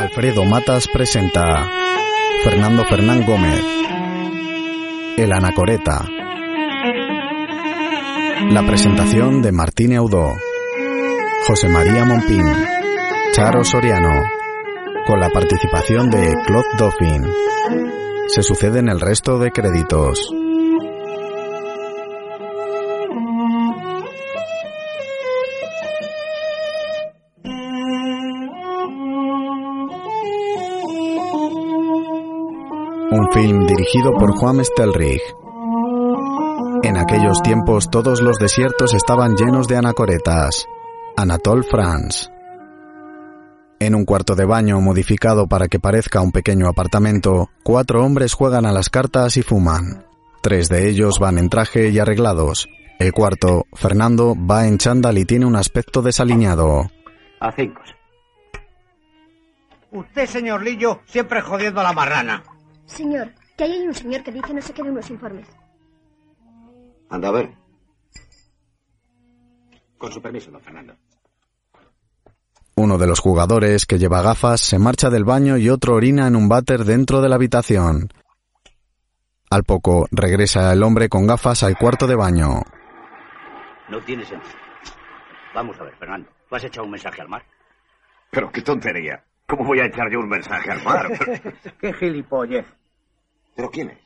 Alfredo Matas presenta Fernando Fernán Gómez El Anacoreta La presentación de Martín Eudó José María Mompín Charo Soriano con la participación de Claude Dauphin se suceden el resto de créditos. Film dirigido por Juan Stelrich. En aquellos tiempos todos los desiertos estaban llenos de anacoretas. Anatole France. En un cuarto de baño modificado para que parezca un pequeño apartamento, cuatro hombres juegan a las cartas y fuman. Tres de ellos van en traje y arreglados. El cuarto, Fernando, va en chándal y tiene un aspecto desaliñado. A cinco. Usted, señor Lillo, siempre jodiendo a la marrana. Señor, que ahí hay un señor que dice no sé qué de unos informes. Anda a ver. Con su permiso, don Fernando. Uno de los jugadores, que lleva gafas, se marcha del baño y otro orina en un váter dentro de la habitación. Al poco, regresa el hombre con gafas al cuarto de baño. No tiene sentido. Vamos a ver, Fernando. ¿Tú has echado un mensaje al mar? Pero qué tontería. ¿Cómo voy a echar yo un mensaje al mar? qué gilipollez. ¿Pero quién es?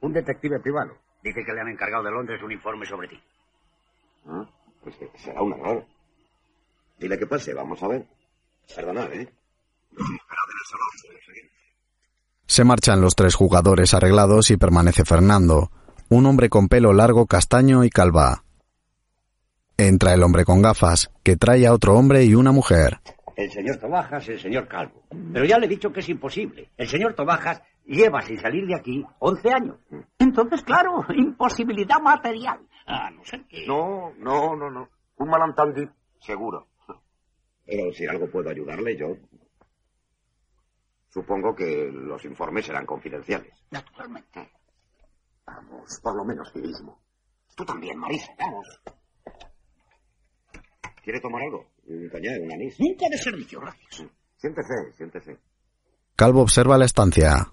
Un detective privado. Dice que le han encargado de Londres un informe sobre ti. Ah, pues será un error. Dile que pase, vamos a ver. Perdonad, ¿eh? Se marchan los tres jugadores arreglados y permanece Fernando, un hombre con pelo largo castaño y calva. Entra el hombre con gafas, que trae a otro hombre y una mujer. El señor Tobajas el señor Calvo. Pero ya le he dicho que es imposible. El señor Tobajas lleva sin salir de aquí 11 años. Entonces, claro, imposibilidad material. Ah, no sé qué. No, no, no, no. Un malentendido, seguro. Pero si algo puedo ayudarle, yo. Supongo que los informes serán confidenciales. Naturalmente. Vamos, por lo menos civismo. Tú también, Marisa, vamos. ¿Quiere tomar algo? Un un anís. Nunca de servicio, gracias. Siéntese, siéntese. Calvo observa la estancia.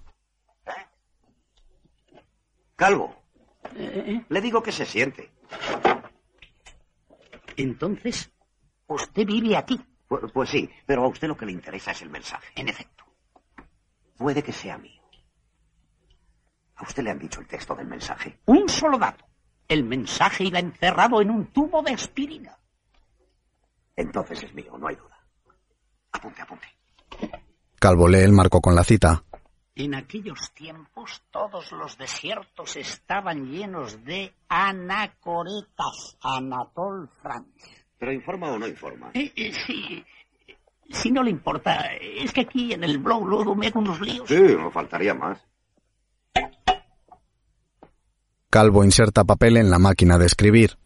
Calvo, Eh, le digo que se siente. Entonces, usted vive aquí. Pues, pues sí, pero a usted lo que le interesa es el mensaje. En efecto. Puede que sea mío. ¿A usted le han dicho el texto del mensaje? Un solo dato. El mensaje iba encerrado en un tubo de aspirina. Entonces es mío, no hay duda. Apunte, apunte. Calvo lee el marco con la cita. En aquellos tiempos todos los desiertos estaban llenos de anacoretas. Anatole France. ¿Pero informa o no informa? Eh, eh, sí. Si no le importa, es que aquí en el blog luego me hago unos líos. Sí, no faltaría más. Calvo inserta papel en la máquina de escribir.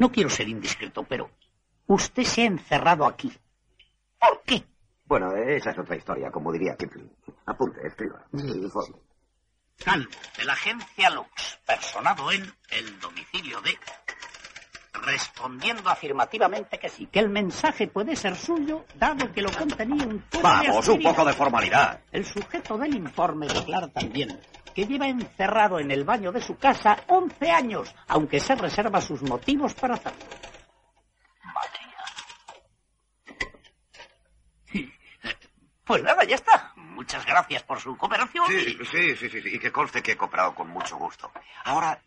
No quiero ser indiscreto, pero usted se ha encerrado aquí. ¿Por qué? Bueno, esa es otra historia, como diría Kipling. Apunte, escriba. Sí, informe. Calvo, de la agencia Lux, personado en el domicilio de... Respondiendo afirmativamente que sí, que el mensaje puede ser suyo, dado que lo contenía un Vamos, un poco de formalidad. El sujeto del informe declara también que lleva encerrado en el baño de su casa 11 años, aunque se reserva sus motivos para hacerlo. Pues nada, ya está. Muchas gracias por su cooperación. Sí, sí, sí, sí, sí, y que conste que he cooperado con mucho gusto. Ahora,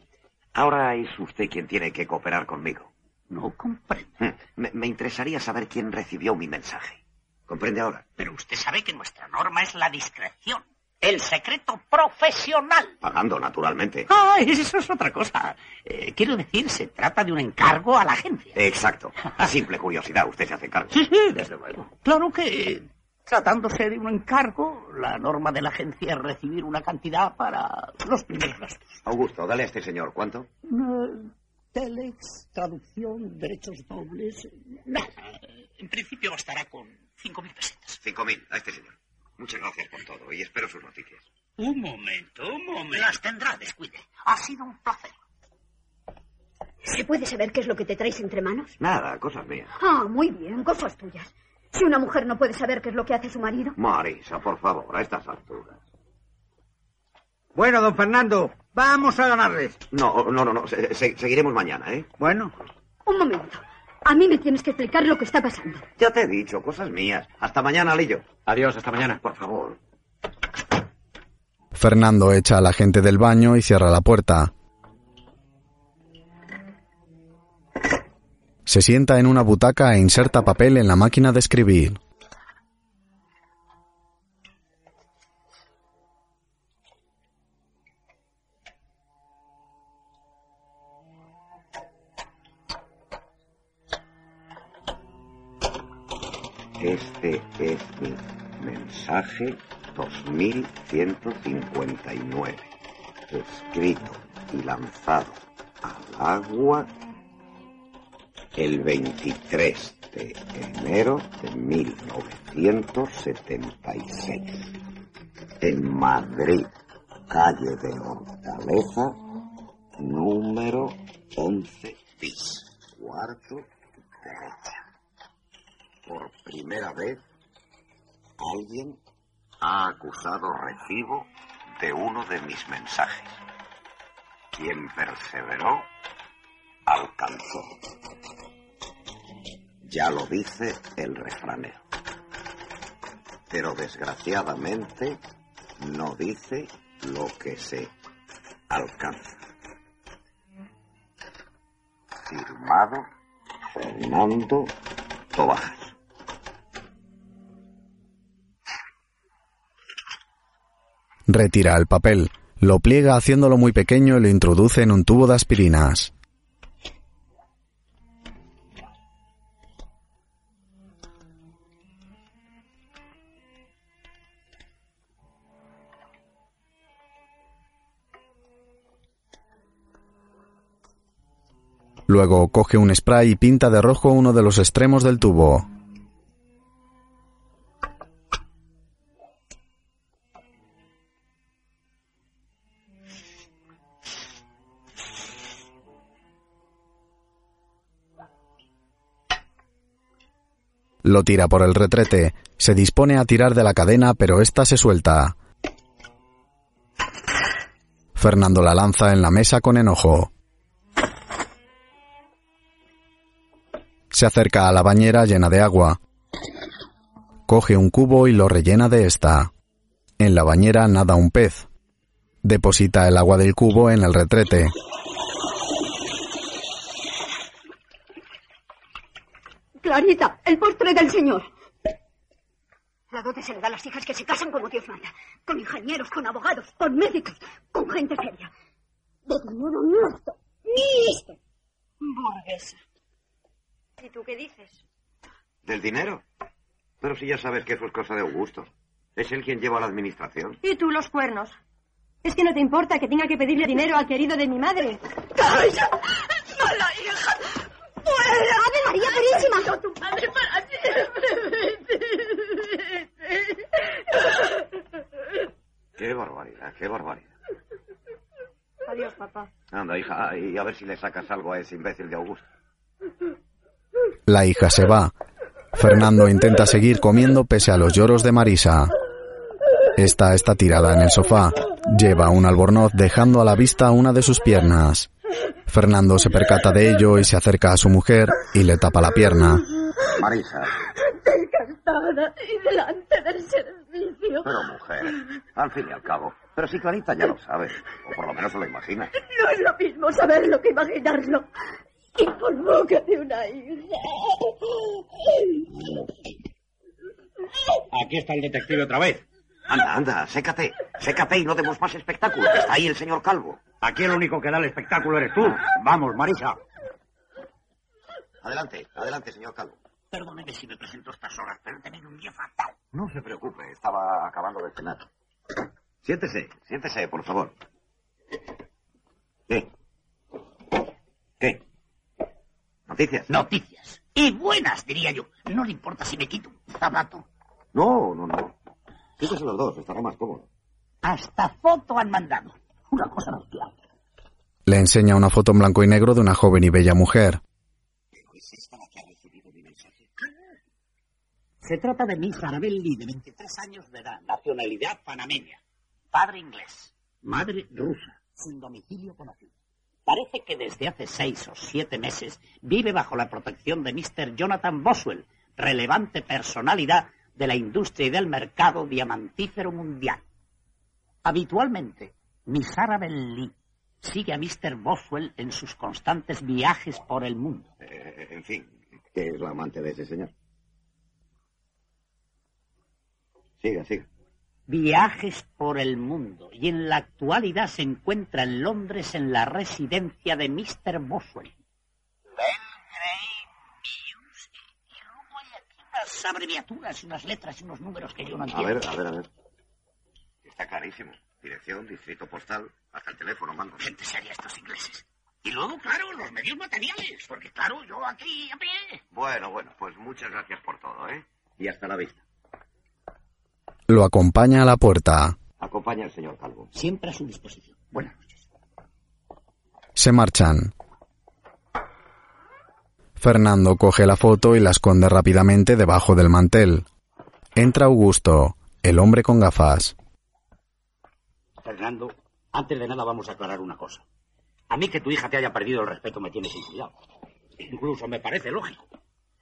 ahora es usted quien tiene que cooperar conmigo. No comprendo. Hmm, Me, me interesaría saber quién recibió mi mensaje. ¿Comprende ahora? Pero usted sabe que nuestra norma es la discreción. El secreto profesional. Pagando, naturalmente. Ah, eso es otra cosa. Eh, quiero decir, se trata de un encargo a la agencia. Exacto. A simple curiosidad, usted se hace cargo. Sí, sí, desde luego. Claro que, tratándose de un encargo, la norma de la agencia es recibir una cantidad para los primeros gastos. Augusto, dale a este señor, ¿cuánto? Eh, telex, traducción, derechos dobles. Nada. En principio bastará con cinco mil pesetas. Cinco mil, a este señor. Muchas gracias por todo y espero sus noticias. Un momento, un momento. Las tendrá, descuide. Ha sido un placer. ¿Se puede saber qué es lo que te traes entre manos? Nada, cosas mías. Ah, muy bien, cosas tuyas. Si una mujer no puede saber qué es lo que hace su marido. Marisa, por favor, a estas alturas. Bueno, don Fernando, vamos a ganarles. No, no, no, no. se- se- seguiremos mañana, ¿eh? Bueno, Un momento. A mí me tienes que explicar lo que está pasando. Ya te he dicho, cosas mías. Hasta mañana, Lillo. Adiós, hasta mañana. Por favor. Fernando echa a la gente del baño y cierra la puerta. Se sienta en una butaca e inserta papel en la máquina de escribir. Este es mi mensaje 2159. Escrito y lanzado al agua el 23 de enero de 1976. En Madrid, calle de Hortaleza, número 11 bis, cuarto derecha. Por primera vez, alguien ha acusado recibo de uno de mis mensajes. Quien perseveró, alcanzó. Ya lo dice el refranero. Pero desgraciadamente no dice lo que se alcanza. Firmado Fernando Tobajas. Retira el papel, lo pliega haciéndolo muy pequeño y lo introduce en un tubo de aspirinas. Luego coge un spray y pinta de rojo uno de los extremos del tubo. Lo tira por el retrete. Se dispone a tirar de la cadena, pero ésta se suelta. Fernando la lanza en la mesa con enojo. Se acerca a la bañera llena de agua. Coge un cubo y lo rellena de esta. En la bañera nada un pez. Deposita el agua del cubo en el retrete. Clarita, el postre del señor. La dote se le da a las hijas que se casan como Dios manda. Con ingenieros, con abogados, con médicos, con gente seria. De dinero ni esto. Burguesa. ¿Y tú qué dices? ¿Del dinero? Pero si ya sabes que eso es cosa de Augusto. Es él quien lleva la administración. ¿Y tú los cuernos? ¿Es que no te importa que tenga que pedirle dinero al querido de mi madre? ¡Calla! ¡Mala hija! ¡Fuera! ¡Ave María Purísima! tu padre para Qué barbaridad, qué barbaridad. Adiós, papá. Anda, hija, y a ver si le sacas algo a ese imbécil de Augusto. La hija se va. Fernando intenta seguir comiendo pese a los lloros de Marisa. Esta está tirada en el sofá. Lleva un albornoz dejando a la vista una de sus piernas. Fernando se percata de ello y se acerca a su mujer y le tapa la pierna. Marisa, Encantada y delante del servicio. pero mujer, al fin y al cabo. Pero si Clarita ya lo sabe, o por lo menos se lo imagina. No es lo mismo saberlo que imaginarlo. Y por boca de una hija. Aquí está el detective otra vez. Anda, anda, sécate, sécate y no demos más espectáculo, está ahí el señor Calvo. Aquí el único que da el espectáculo eres tú. Vamos, Marisa. Adelante, adelante, señor Calvo. Perdóneme si me presento a estas horas, pero he tenido un día fatal. No se preocupe, estaba acabando de cenar. Siéntese, siéntese, por favor. ¿Qué? ¿Qué? ¿Noticias? Noticias. Y buenas, diría yo. No le importa si me quito un zapato. No, no, no. Quítese los dos, estará más cómodo. Hasta foto han mandado. Una cosa bestial. Le enseña una foto en blanco y negro de una joven y bella mujer. Se trata de Miss Arabelle Lee, de 23 años de edad, nacionalidad panameña, padre inglés, madre rusa, sin domicilio conocido. Parece que desde hace seis o siete meses vive bajo la protección de Mr. Jonathan Boswell, relevante personalidad de la industria y del mercado diamantífero mundial. Habitualmente, Miss Arabelle Lee sigue a Mr. Boswell en sus constantes viajes por el mundo. Eh, en fin, ¿qué es la amante de ese señor? Siga, siga. Viajes por el mundo y en la actualidad se encuentra en Londres en la residencia de Mr. Boswell. Y luego hay aquí unas abreviaturas y unas letras y unos números que yo no A entiendo. ver, a ver, a ver. Está clarísimo. Dirección, distrito postal, hasta el teléfono, mando. Gente seria estos ingleses. Y luego, claro, los medios materiales, porque claro, yo aquí a pie. Bueno, bueno, pues muchas gracias por todo, ¿eh? Y hasta la vista. Lo acompaña a la puerta. Acompaña al señor Calvo. Siempre a su disposición. Buenas noches. Se marchan. Fernando coge la foto y la esconde rápidamente debajo del mantel. Entra Augusto, el hombre con gafas. Fernando, antes de nada vamos a aclarar una cosa. A mí que tu hija te haya perdido el respeto me tiene sin cuidado. Incluso me parece lógico.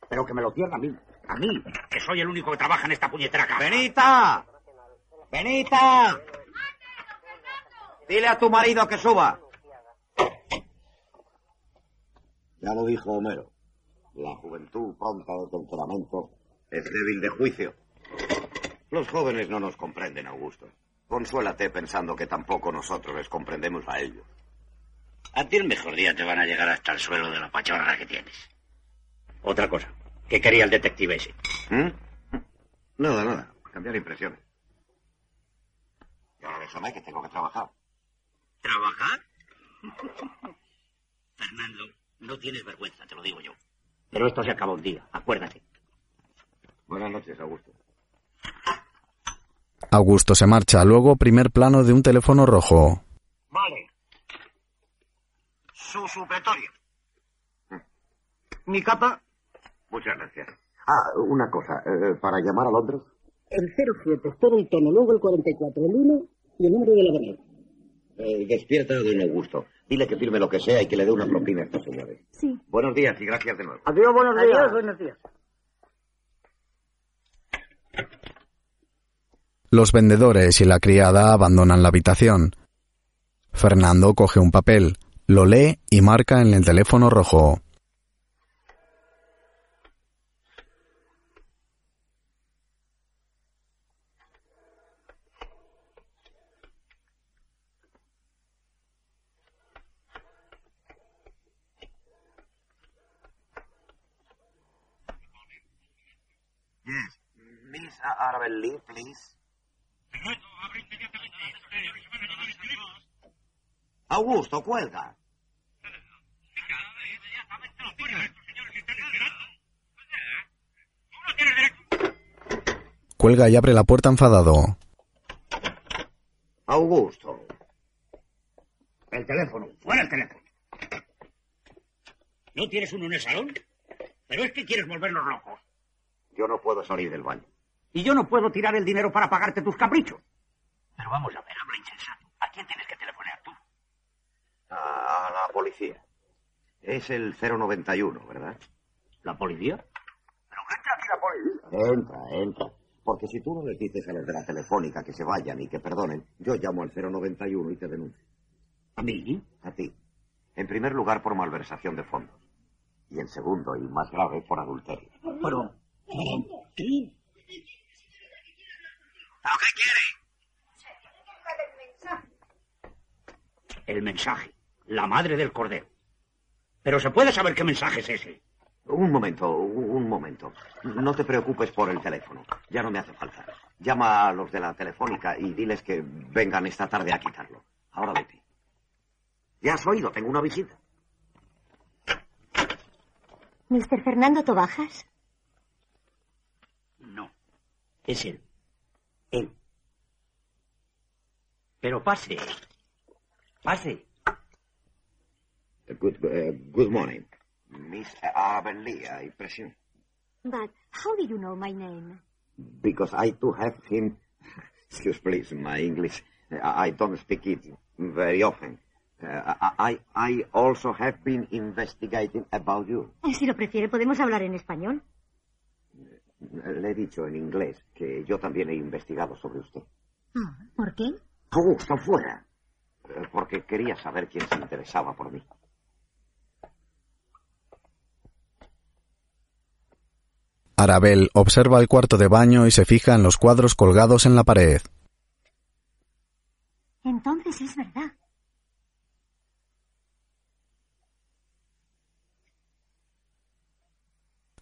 Pero que me lo pierda a mí. A mí, que soy el único que trabaja en esta puñetera casa. ¡Benita! ¡Benita! Dile a tu marido que suba. Ya lo dijo Homero. La juventud pronta de temperamento es débil de juicio. Los jóvenes no nos comprenden, Augusto. Consuélate pensando que tampoco nosotros les comprendemos a ellos. A ti el mejor día te van a llegar hasta el suelo de la pachorra que tienes. Otra cosa. ¿Qué quería el detective ese? ¿Mm? Nada, nada. Cambiar impresiones. Y ahora déjame que tengo que trabajar. ¿Trabajar? Fernando, no tienes vergüenza, te lo digo yo. Pero esto se acaba un día, acuérdate. Buenas noches, Augusto. Augusto se marcha. Luego, primer plano de un teléfono rojo. Vale. Su supletorio. Mi capa. Muchas gracias. Ah, una cosa. eh, para llamar a Londres. El 07, todo el tono, luego el 44, el 1 y el número de la avenida. Eh, despierta don Augusto. Dile que firme lo que sea y que le dé una propina a estos señores. Sí. Buenos días y gracias de nuevo. Adiós, buenos días. Adiós, buenos días. Los vendedores y la criada abandonan la habitación. Fernando coge un papel, lo lee y marca en el teléfono rojo. Lee, please. Augusto, cuelga. Cuelga y abre la puerta enfadado. Augusto. El teléfono, fuera el teléfono. ¿No tienes uno en el salón? Pero es que quieres volvernos locos. Yo no puedo salir del baño. Y yo no puedo tirar el dinero para pagarte tus caprichos. Pero vamos a ver, habla insensato. ¿A quién tienes que telefonear tú? A, a la policía. Es el 091, ¿verdad? ¿La policía? Entra, entra. Porque si tú no les dices a los de la telefónica que se vayan y que perdonen, yo llamo al 091 y te denuncio. ¿A mí? A ti. En primer lugar, por malversación de fondos. Y en segundo, y más grave, por adulterio. Pero... ¿Qué? El mensaje. La madre del cordero. Pero se puede saber qué mensaje es ese. Un momento, un momento. No te preocupes por el teléfono. Ya no me hace falta. Llama a los de la telefónica y diles que vengan esta tarde a quitarlo. Ahora vete. Ya has oído, tengo una visita. ¿Mr. Fernando Tobajas? No. Es él. Él. Pero pase. Pase. Good, eh, good morning. Miss Arabelle Lee, hay presión. But How do you know my name? Because I too have him. Excuse, please, my English. I I don't speak it very often. Uh, I, I also have been investigating about you. Si lo prefiere, podemos hablar en español. Le he dicho en inglés que yo también he investigado sobre usted. Ah, ¿Por qué? ¡Oh, está fuera! Eh, Porque quería saber quién se interesaba por mí. Arabel observa el cuarto de baño y se fija en los cuadros colgados en la pared. Entonces es verdad.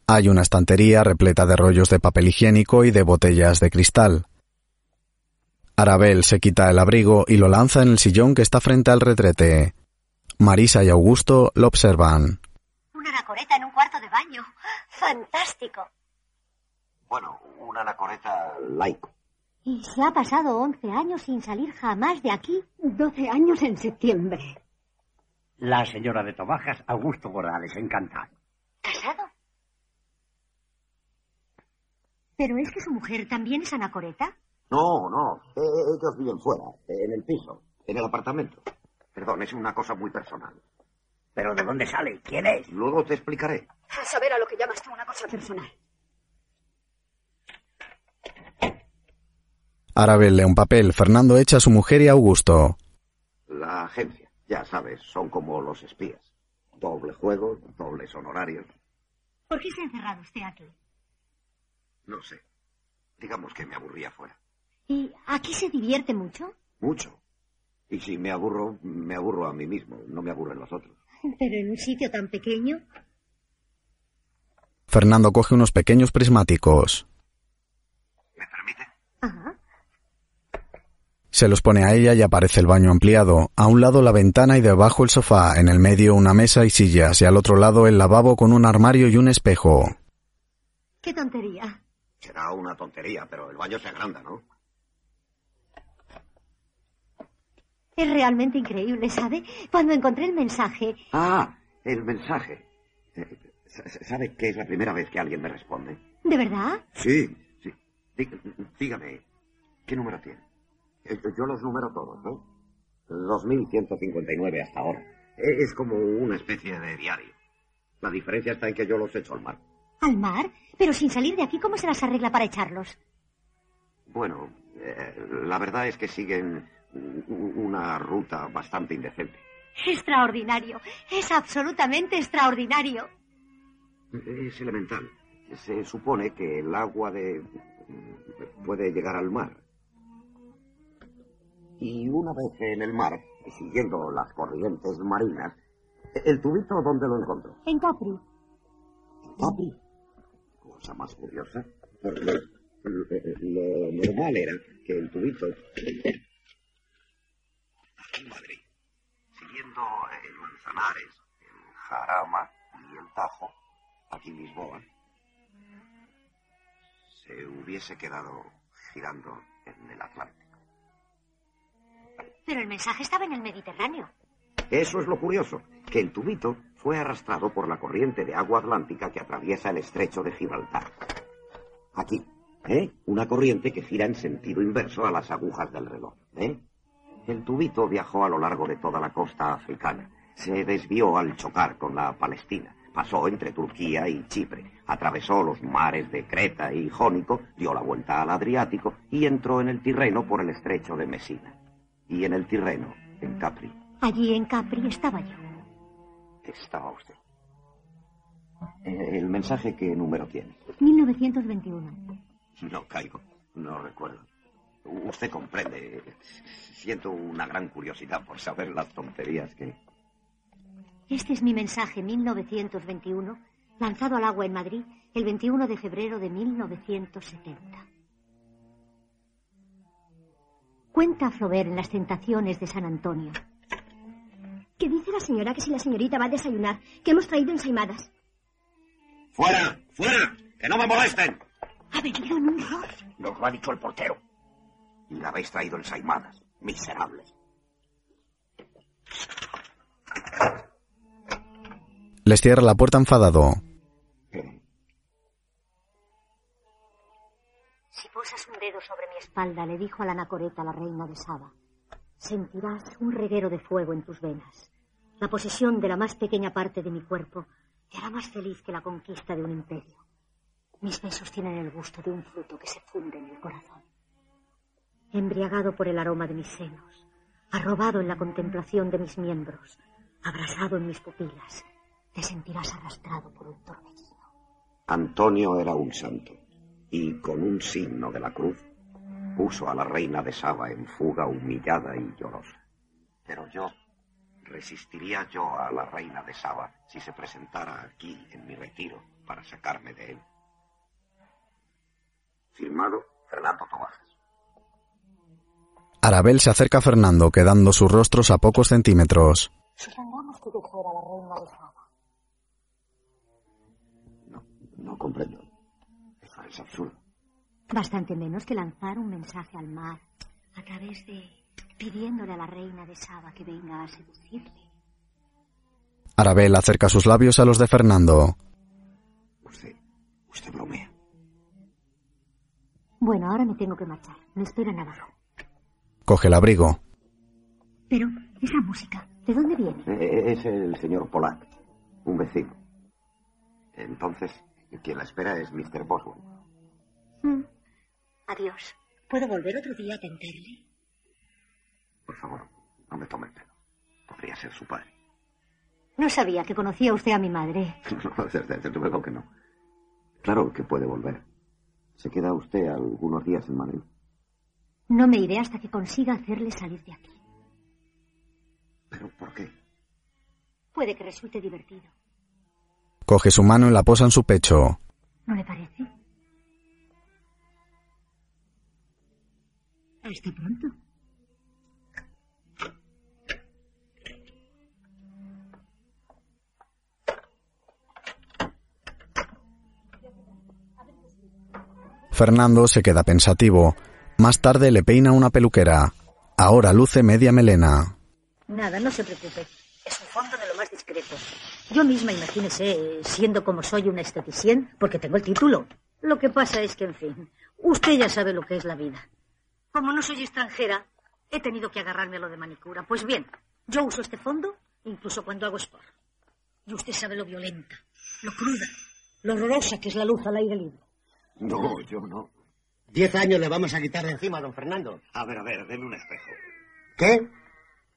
Hay una estantería repleta de rollos de papel higiénico y de botellas de cristal. Arabel se quita el abrigo y lo lanza en el sillón que está frente al retrete. Marisa y Augusto lo observan. Una anacoreta en un cuarto de baño. Fantástico. Bueno, una anacoreta laico. Y se ha pasado 11 años sin salir jamás de aquí. 12 años en septiembre. La señora de Tobajas, Augusto Morales, encantado. ¿Casado? ¿Pero es que su mujer también es anacoreta? No, no. eh, ellos viven fuera, en el piso, en el apartamento. Perdón, es una cosa muy personal. ¿Pero de dónde sale? ¿Quién es? Luego te explicaré. A saber a lo que llamas tú una cosa personal. Arabel lee un papel. Fernando echa a su mujer y a Augusto. La agencia, ya sabes, son como los espías. Doble juego, dobles honorarios. ¿Por qué se ha encerrado usted aquí? No sé. Digamos que me aburría fuera. ¿Y aquí se divierte mucho? Mucho. Y si me aburro, me aburro a mí mismo. No me aburren los otros. Pero en un sitio tan pequeño. Fernando coge unos pequeños prismáticos. ¿Me permite? Ajá. Se los pone a ella y aparece el baño ampliado. A un lado la ventana y debajo el sofá. En el medio una mesa y sillas. Y al otro lado el lavabo con un armario y un espejo. ¡Qué tontería! Será una tontería, pero el baño se agranda, ¿no? Es realmente increíble, ¿sabe? Cuando encontré el mensaje, Ah, el mensaje. Eh, ¿Sabe que es la primera vez que alguien me responde? ¿de verdad? Sí, sí. Dí- Dígame, ¿qué número tiene? Eh, Yo los numero todos, ¿no? 2159 hasta ahora. Eh, Es como una especie de diario. La diferencia está en que yo los echo al mar. ¿Al mar? Pero sin salir de aquí, ¿cómo se las arregla para echarlos? Bueno, eh, la verdad es que siguen una ruta bastante indecente. Extraordinario. Es absolutamente extraordinario. Es elemental. Se supone que el agua de puede llegar al mar. Y una vez en el mar, siguiendo las corrientes marinas, el tubito dónde lo encontró? En Capri. Papi. Cosa más curiosa. Porque eh, lo normal era que el tubito aquí en Madrid, siguiendo el Manzanares, el Jarama y el Tajo, aquí en Lisboa, se hubiese quedado girando en el Atlántico. Pero el mensaje estaba en el Mediterráneo. Eso es lo curioso, que el tubito fue arrastrado por la corriente de agua atlántica que atraviesa el estrecho de Gibraltar. Aquí, ¿eh? Una corriente que gira en sentido inverso a las agujas del reloj, ¿eh? El tubito viajó a lo largo de toda la costa africana. Se desvió al chocar con la Palestina. Pasó entre Turquía y Chipre. Atravesó los mares de Creta y Jónico, dio la vuelta al Adriático y entró en el Tirreno por el estrecho de Messina. Y en el Tirreno, en Capri, Allí en Capri estaba yo. Estaba usted. Eh, ¿El mensaje qué número tiene? 1921. No caigo, no recuerdo. Usted comprende. Siento una gran curiosidad por saber las tonterías que... Este es mi mensaje 1921, lanzado al agua en Madrid el 21 de febrero de 1970. Cuenta Flaubert en Las tentaciones de San Antonio. Qué dice la señora que si la señorita va a desayunar, que hemos traído ensaimadas. ¡Fuera! ¡Fuera! ¡Que no me molesten! Ha venido en un Nos Lo ha dicho el portero. Y la habéis traído ensaimadas, miserables. Les cierra la puerta enfadado. Si posas un dedo sobre mi espalda, le dijo a la anacoreta la reina de Saba, sentirás un reguero de fuego en tus venas. La posesión de la más pequeña parte de mi cuerpo te hará más feliz que la conquista de un imperio. Mis besos tienen el gusto de un fruto que se funde en el corazón. Embriagado por el aroma de mis senos, arrobado en la contemplación de mis miembros, abrasado en mis pupilas, te sentirás arrastrado por un torbellino. Antonio era un santo y con un signo de la cruz puso a la reina de Saba en fuga humillada y llorosa. Pero yo, ¿resistiría yo a la reina de Saba si se presentara aquí en mi retiro para sacarme de él? Firmado Fernando Tobajas. Arabel se acerca a Fernando, quedando sus rostros a pocos centímetros. Que la reina de Saba. No, no comprendo. Eso es absurdo. Bastante menos que lanzar un mensaje al mar a través de pidiéndole a la reina de Saba que venga a seducirle. Arabel acerca sus labios a los de Fernando. Usted, usted bromea. Bueno, ahora me tengo que marchar. Me esperan abajo. Coge el abrigo. Pero, esa música, ¿de dónde viene? Eh, Es el señor Polak, un vecino. Entonces, quien la espera es Mr. Boswell. Mm. Adiós. ¿Puedo volver otro día a tentarle? Por favor, no me tome el pelo. Podría ser su padre. No sabía que conocía usted a mi madre. No, desde, desde luego que no. Claro que puede volver. ¿Se queda usted algunos días en Madrid? No me iré hasta que consiga hacerle salir de aquí. ¿Pero por qué? Puede que resulte divertido. Coge su mano y la posa en su pecho. ¿No le parece? Hasta pronto. Fernando se queda pensativo. Más tarde le peina una peluquera. Ahora luce media melena. Nada, no se preocupe. Es un fondo de lo más discreto. Yo misma, imagínese, siendo como soy una esteticien, porque tengo el título. Lo que pasa es que, en fin, usted ya sabe lo que es la vida. Como no soy extranjera, he tenido que agarrarme a lo de manicura. Pues bien, yo uso este fondo incluso cuando hago sport. Y usted sabe lo violenta, lo cruda, lo horrorosa que es la luz al aire libre. No, yo no. Diez años le vamos a quitar de encima, don Fernando. A ver, a ver, denme un espejo. ¿Qué?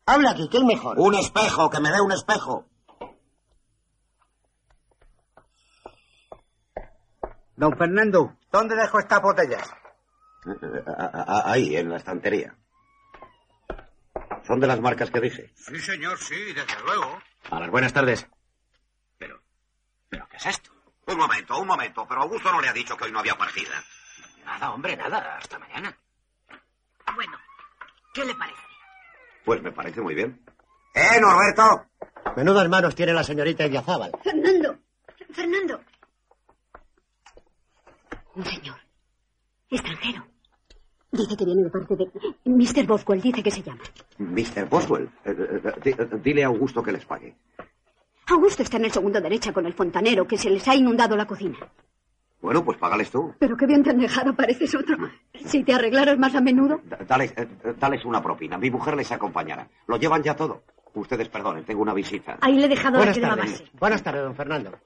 Habla aquí, ¿qué es mejor? ¡Un espejo! ¡Que me dé un espejo! Don Fernando, ¿dónde dejo estas botellas? Eh, a- a- Ahí, en la estantería. ¿Son de las marcas que dije? Sí, señor, sí, desde luego. A las buenas tardes. Pero, ¿pero qué es esto? Un momento, un momento, pero Augusto no le ha dicho que hoy no había partida. Nada, hombre, nada. Hasta mañana. Bueno, ¿qué le parece? Pues me parece muy bien. ¡Eh, Norberto! Menudas manos tiene la señorita Idiazábal. Fernando, Fernando. Un señor. Extranjero. Dice que viene de parte de... Mr. Boswell dice que se llama. Mr. Boswell, eh, eh, eh, dile a Augusto que les pague. Augusto está en el segundo derecha con el fontanero, que se les ha inundado la cocina. Bueno, pues págales tú. Pero qué bien te han dejado, pareces otro. Si te arreglaras más a menudo. D- Dales, eh, dales una propina. Mi mujer les acompañará. Lo llevan ya todo. Ustedes perdonen, tengo una visita. Ahí le he dejado la Buenas crema tardes. base. Buenas tardes, don Fernando.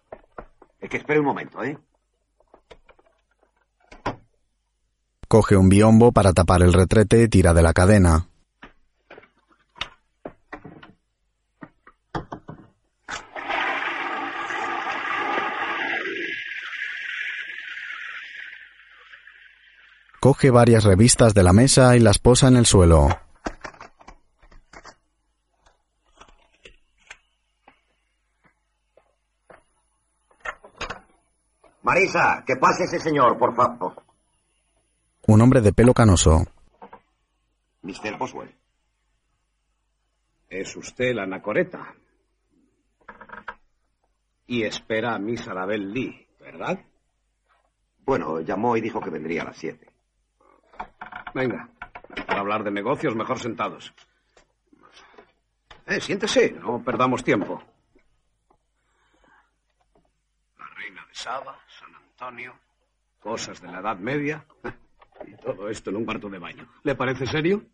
Es que espere un momento, ¿eh? Coge un biombo para tapar el retrete y tira de la cadena. Coge varias revistas de la mesa y las posa en el suelo. Marisa, que pase ese señor, por favor. Un hombre de pelo canoso. Mr. Boswell. Es usted la anacoreta. Y espera a Miss Arabel Lee, ¿verdad? Bueno, llamó y dijo que vendría a las siete. Venga, para hablar de negocios, mejor sentados. Eh, siéntese, no perdamos tiempo. La reina de Saba, San Antonio, cosas de la Edad Media. Todo esto en un cuarto de baño. ¿Le parece serio?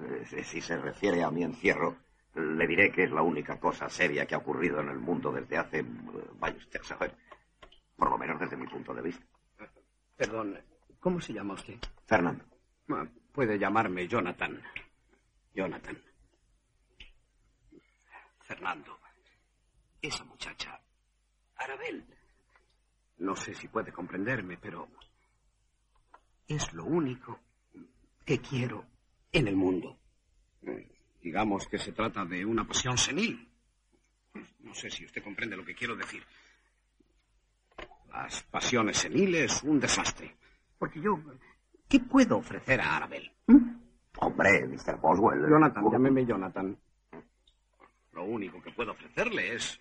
Eh, Si se refiere a mi encierro, le diré que es la única cosa seria que ha ocurrido en el mundo desde hace, eh, vaya usted a saber, por lo menos desde mi punto de vista. Perdón, ¿cómo se llama usted? Fernando. Ah, Puede llamarme Jonathan. Jonathan. Fernando. Esa muchacha. Arabel. No sé si puede comprenderme, pero es lo único que quiero en el mundo. Eh, Digamos que se trata de una pasión senil. No sé si usted comprende lo que quiero decir. Las pasiones seniles, un desastre. Porque yo, ¿qué puedo ofrecer a Arabel? Hombre, Mr. Boswell. Jonathan, llámeme Jonathan. Lo único que puedo ofrecerle es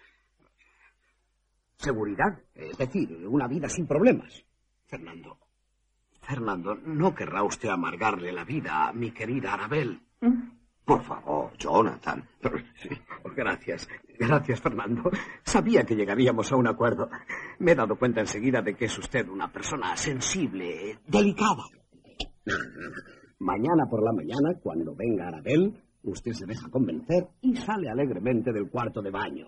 seguridad, es decir, una vida sin problemas. Fernando, Fernando, ¿no querrá usted amargarle la vida a mi querida Arabel? Por favor, Jonathan. Gracias, gracias, Fernando. Sabía que llegaríamos a un acuerdo. Me he dado cuenta enseguida de que es usted una persona sensible, delicada. Mañana por la mañana, cuando venga Arabel, usted se deja convencer y sale alegremente del cuarto de baño.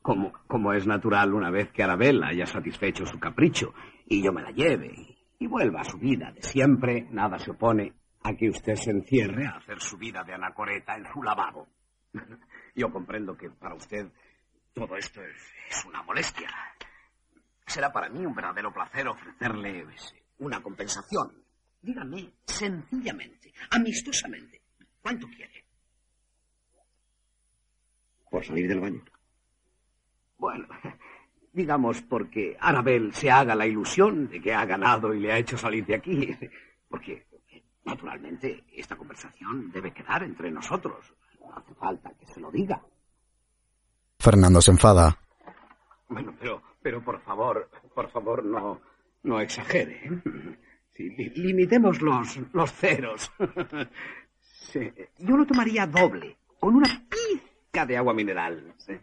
Como, como es natural una vez que Arabel haya satisfecho su capricho y yo me la lleve y, vuelva a su vida de siempre, nada se opone a que usted se encierre a hacer su vida de anacoreta en su lavabo. Yo comprendo que para usted todo esto es, es una molestia. Será para mí un verdadero placer ofrecerle una compensación. Dígame sencillamente, amistosamente, ¿cuánto quiere? Por salir del baño. Bueno, digamos porque Arabel se haga la ilusión de que ha ganado y le ha hecho salir de aquí. Porque, naturalmente, esta conversación debe quedar entre nosotros. No hace falta que se lo diga. Fernando se enfada. Bueno, pero, pero por favor, por favor, no, no exagere. ¿eh? Sí, li- limitemos los, los ceros. Sí, Yo lo tomaría doble, con una pizca de agua mineral. sí.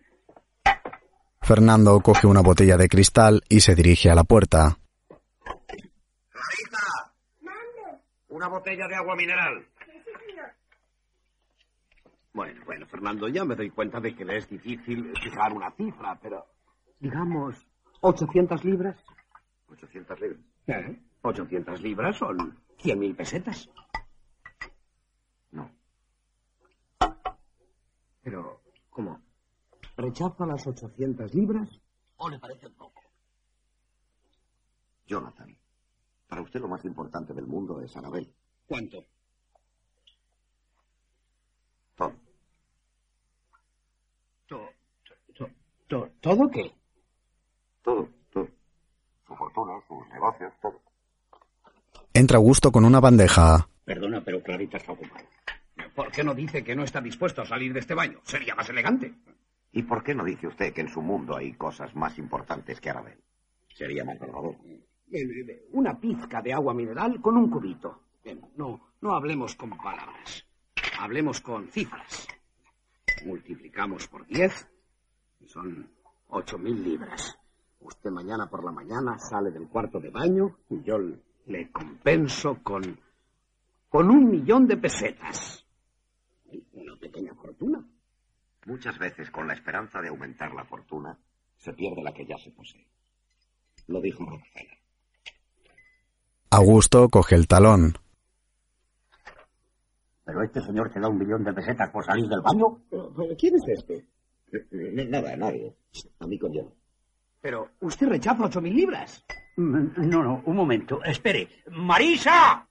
Fernando coge una botella de cristal y se dirige a la puerta. Una botella de agua mineral. Bueno, bueno, Fernando, ya me doy cuenta de que le es difícil fijar una cifra, pero digamos 800 libras. 800 libras. ¿Eh? 800 libras son 100.000 pesetas. No. Pero, ¿cómo? ¿Rechaza las 800 libras o le parece poco? Jonathan, para usted lo más importante del mundo es Anabel. ¿Cuánto? Todo. To- to- to- ¿Todo qué? Todo, todo. Su fortuna, sus negocios, todo. Entra Augusto con una bandeja. Perdona, pero Clarita está ocupada. ¿Por qué no dice que no está dispuesto a salir de este baño? Sería más elegante. ¿Y por qué no dice usted que en su mundo hay cosas más importantes que Anabel? Sería más. Eh, Una pizca de agua mineral con un cubito. No, no hablemos con palabras. Hablemos con cifras. Multiplicamos por 10 y son ocho mil libras. Usted mañana por la mañana sale del cuarto de baño y yo le compenso con, con un millón de pesetas. Una pequeña fortuna. Muchas veces, con la esperanza de aumentar la fortuna, se pierde la que ya se posee. Lo dijo Rockefeller. Augusto coge el talón. ¿Pero este señor te da un millón de pesetas por salir del baño? ¿Quién es este? Eh, Nada, nadie. A mí con hielo. Pero usted rechaza ocho mil libras. Mm, No, no, un momento. Espere. ¡Marisa!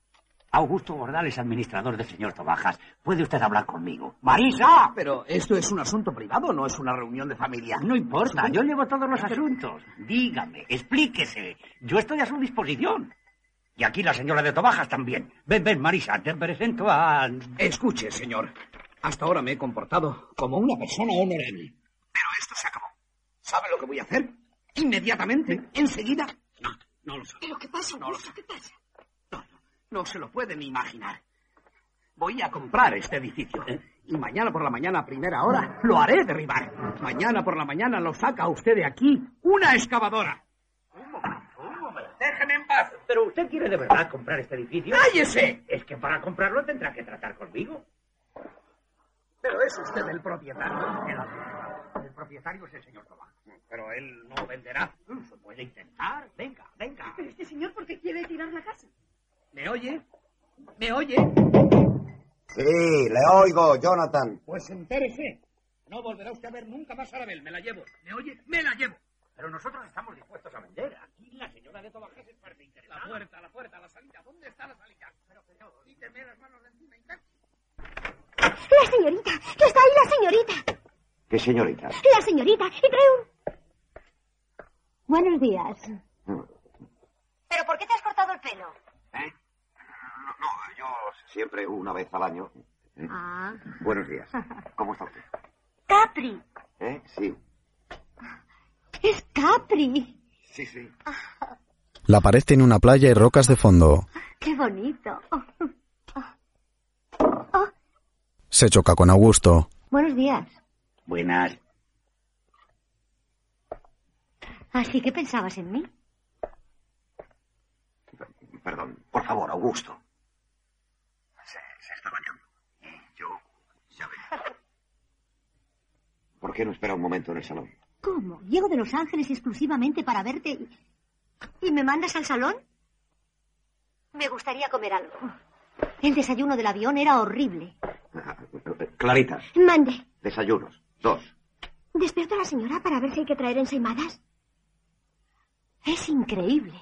Augusto Bordales, administrador del señor Tobajas. ¿Puede usted hablar conmigo? ¡Marisa! Pero esto es un asunto privado, no es una reunión de familia. No importa, yo llevo todos los asuntos. Dígame, explíquese. Yo estoy a su disposición. Y aquí la señora de Tobajas también. Ven, ven, Marisa, te presento a... Escuche, señor. Hasta ahora me he comportado como una persona honorable. Pero esto se acabó. ¿Sabe lo que voy a hacer? Inmediatamente, enseguida. No, no lo sabe. ¿Pero qué pasa, No lo Augusto? ¿Qué pasa? No, se lo pueden imaginar. Voy a comprar este edificio. Y mañana por la mañana, a primera hora, lo haré derribar. Mañana por la mañana lo saca usted de aquí una excavadora. Un momento, un momento. Déjeme en paz. Pero usted quiere de verdad comprar este edificio. ¡Cállese! Es que para comprarlo tendrá que tratar conmigo. Pero es usted el propietario. El, el propietario es el señor Tomás. Pero él no venderá. Se puede intentar. Venga, venga. Pero este señor, ¿por qué quiere tirar la casa? ¿Me oye? ¿Me oye? Sí, le oigo, Jonathan. Pues entérese. No volverá usted a ver nunca más a Arabel. Me la llevo. ¿Me oye? Me la llevo. Pero nosotros estamos dispuestos a vender. Aquí la señora de Tobajes parece interesada. La puerta, la puerta, la salida. ¿Dónde está la salida? Pero señor, quíteme las manos de encima y La señorita, que está ahí la señorita. ¿Qué señorita? La señorita, y trae un... Buenos días. ¿Pero por qué te has cortado el pelo? ¿Eh? No, yo siempre una vez al año. ¿eh? Ah. Buenos días. ¿Cómo está usted? Capri. ¿Eh? Sí, Es Capri. sí, sí. La pared tiene una playa y rocas de fondo. Qué bonito. Se choca con Augusto. Buenos días. Buenas. Así que pensabas en mí. Perdón, por favor, Augusto. Se, se está bañando. Yo, ya ve. ¿Por qué no espera un momento en el salón? ¿Cómo? Llego de Los Ángeles exclusivamente para verte y... ¿Y me mandas al salón? Me gustaría comer algo. El desayuno del avión era horrible. Clarita, Mande. desayunos. Dos. ¿Despierto a la señora para ver si hay que traer ensaimadas? Es increíble.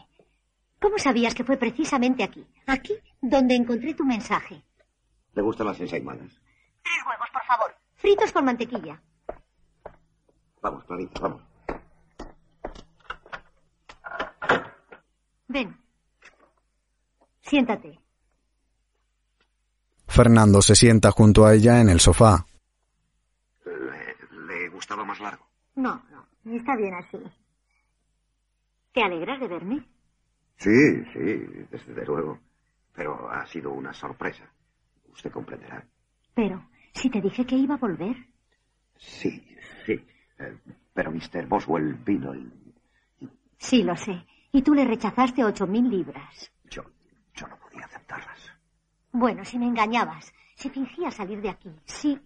¿Cómo sabías que fue precisamente aquí? Aquí donde encontré tu mensaje. ¿Le gustan las ensaimadas? Tres huevos, por favor. Fritos con mantequilla. Vamos, Clarita, vamos. Ven. Siéntate. Fernando se sienta junto a ella en el sofá. ¿Le, le gustaba más largo? No, no. Está bien así. ¿Te alegras de verme? Sí, sí, desde luego. Pero ha sido una sorpresa. Usted comprenderá. Pero, si te dije que iba a volver. Sí, sí. Eh, pero Mr. Boswell vino y Sí, lo sé. Y tú le rechazaste ocho mil libras. yo, yo no podía aceptarlas. Bueno, si me engañabas, si fingías salir de aquí, sí.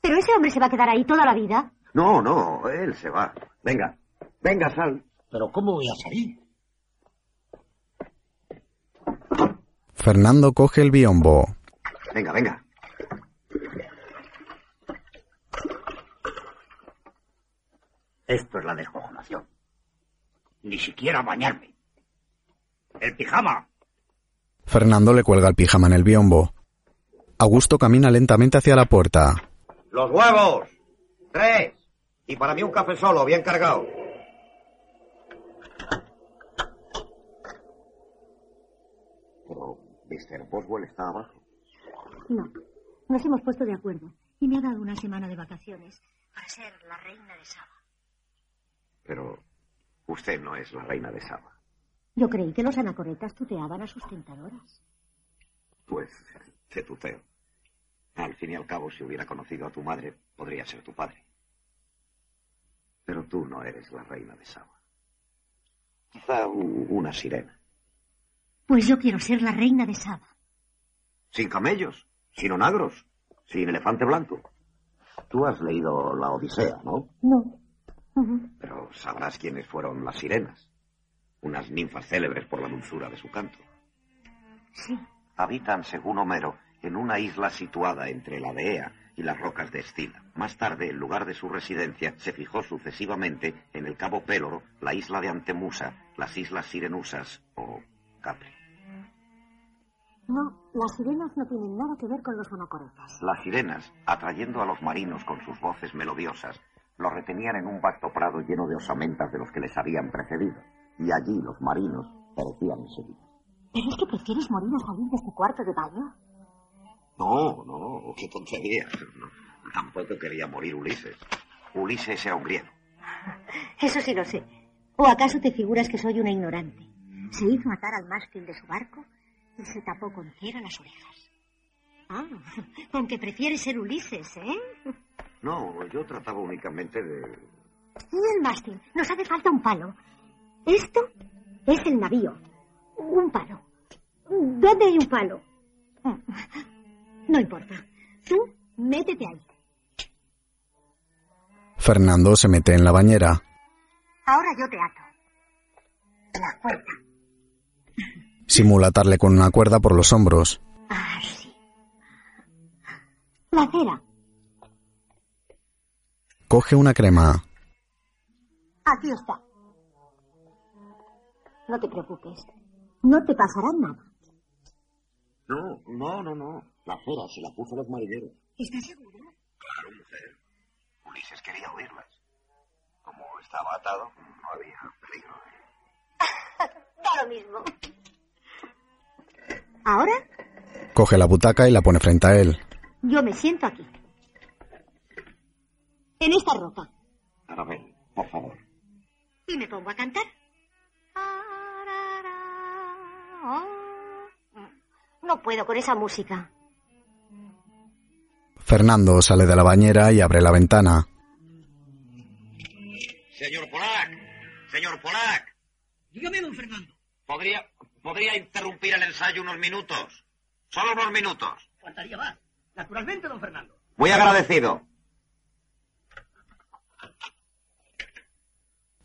Pero ese hombre se va a quedar ahí toda la vida. No, no, él se va. Venga, venga, sal. ¿Pero cómo voy a salir? Fernando coge el biombo. Venga, venga. Esto es la descojonación. Ni siquiera bañarme. El pijama. Fernando le cuelga el pijama en el biombo. Augusto camina lentamente hacia la puerta. Los huevos. Tres. Y para mí un café solo, bien cargado. Pero Mr. Boswell está abajo. No, nos hemos puesto de acuerdo. Y me ha dado una semana de vacaciones para ser la reina de Saba. Pero usted no es la reina de Saba. Yo creí que los anacoretas tuteaban a sus tentadoras. Pues te tuteo. Al fin y al cabo, si hubiera conocido a tu madre, podría ser tu padre. Pero tú no eres la reina de Saba. Quizá una sirena. Pues yo quiero ser la reina de Saba. Sin camellos, sin onagros, sin elefante blanco. Tú has leído la Odisea, ¿no? No. Pero sabrás quiénes fueron las sirenas. Unas ninfas célebres por la dulzura de su canto. Sí. Habitan, según Homero, en una isla situada entre la Dea y las rocas de Escila. Más tarde, el lugar de su residencia se fijó sucesivamente en el Cabo Péloro, la isla de Antemusa, las islas Sirenusas o Capri. No, las sirenas no tienen nada que ver con los anacoretas. Las sirenas, atrayendo a los marinos con sus voces melodiosas, los retenían en un vasto prado lleno de osamentas de los que les habían precedido. Y allí los marinos perecían enseguida. ¿Pero es que prefieres morir a salir de este cuarto de baño? No, no, qué tontería. No, tampoco quería morir Ulises. Ulises era un griego. Eso sí lo sé. ¿O acaso te figuras que soy una ignorante? Se hizo atar al mástil de su barco y se tapó con cera las orejas. Ah, aunque prefieres ser Ulises, ¿eh? No, yo trataba únicamente de... Y el mástil. Nos hace falta un palo. Esto es el navío. Un palo. ¿Dónde hay un palo? No importa. Tú, métete ahí. Fernando se mete en la bañera. Ahora yo te ato. La cuerda. Simula atarle con una cuerda por los hombros. Así. La cera. Coge una crema. Aquí está. No te preocupes. No te pasará nada. No, no, no, no. La cera se la puso a los marineros. ¿Estás seguro? Claro, mujer. Ulises quería oírlas. Como estaba atado, no había peligro. Da lo mismo. Ahora Coge la butaca y la pone frente a él. yo me siento aquí. En esta ropa. Arabel, por favor. Y me pongo a cantar. No puedo con esa música. Fernando sale de la bañera y abre la ventana. Señor Polak, señor Polak, Dígame, don Fernando. ¿podría, ¿podría interrumpir el ensayo unos minutos? Solo unos minutos. Faltaría más. Naturalmente, don Fernando. Muy agradecido.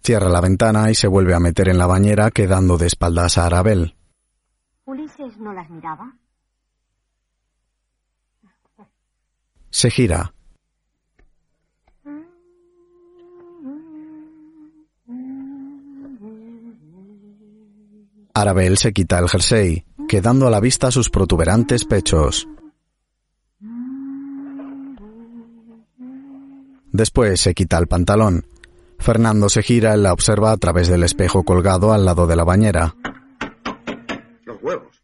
Cierra la ventana y se vuelve a meter en la bañera quedando de espaldas a Arabel. ¿Ulises no las miraba? Se gira. Arabel se quita el jersey, quedando a la vista sus protuberantes pechos. Después se quita el pantalón. Fernando se gira y la observa a través del espejo colgado al lado de la bañera. Los huevos.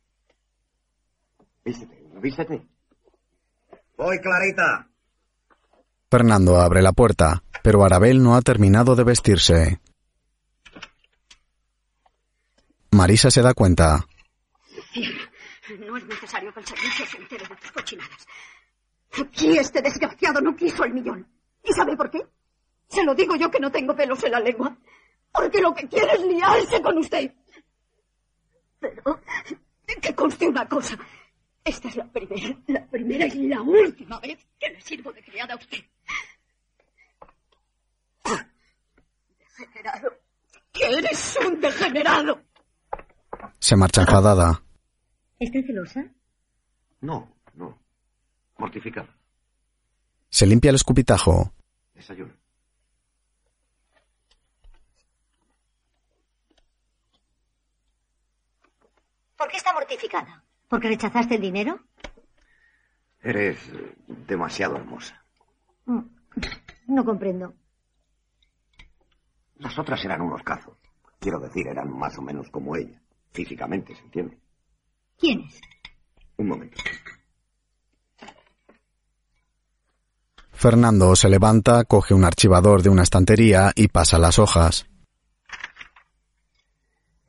Vístete, vístete. Voy, Clarita. Fernando abre la puerta, pero Arabel no ha terminado de vestirse. Marisa se da cuenta. No es necesario que el servicio se entere de tus cochinadas. Aquí este desgraciado no quiso el millón. ¿Y sabe por qué? Se lo digo yo que no tengo pelos en la lengua. Porque lo que quiere es liarse con usted. Pero que conste una cosa. Esta es la primera, la primera y la última vez que le sirvo de criada a usted. Degenerado. Que eres un degenerado. Se marcha enfadada. ¿Estás celosa? No, no. Mortificado. Se limpia el escupitajo. Desayuno. ¿Por qué está mortificada? ¿Porque rechazaste el dinero? Eres demasiado hermosa. Mm, No comprendo. Las otras eran unos cazos. Quiero decir, eran más o menos como ella. Físicamente, ¿se entiende? ¿Quién es? Un momento. Fernando se levanta, coge un archivador de una estantería y pasa las hojas.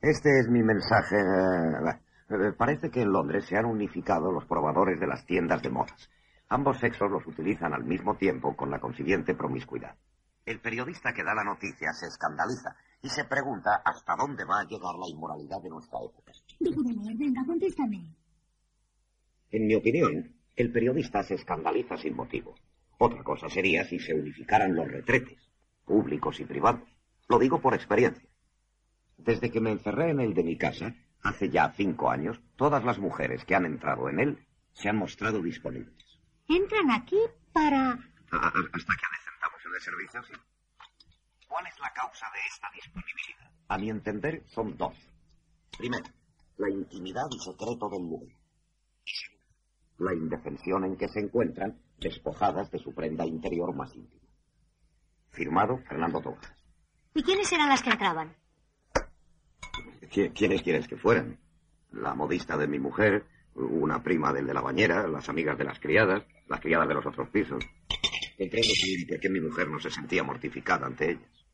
Este es mi mensaje. eh, eh, Parece que en Londres se han unificado los probadores de las tiendas de modas. Ambos sexos los utilizan al mismo tiempo con la consiguiente promiscuidad. El periodista que da la noticia se escandaliza y se pregunta hasta dónde va a llegar la inmoralidad de nuestra época. Deja de leer, venga, contéstame. En mi opinión, el periodista se escandaliza sin motivo. Otra cosa sería si se unificaran los retretes, públicos y privados. Lo digo por experiencia. Desde que me encerré en el de mi casa, hace ya cinco años, todas las mujeres que han entrado en él se han mostrado disponibles. Entran aquí para... A- hasta que adecentamos el servicio, sí. ¿Cuál es la causa de esta disponibilidad? A mi entender, son dos. Primero, la intimidad y secreto del lugar. Y segundo, la indefensión en que se encuentran despojadas de su prenda interior más íntima. Firmado Fernando Tobajas. ¿Y quiénes eran las que entraban? ¿Qui- ¿Quiénes quieres que fueran? La modista de mi mujer, una prima del de la bañera, las amigas de las criadas, las criadas de los otros pisos. Comprendo bien por qué mi mujer no se sentía mortificada ante ellas.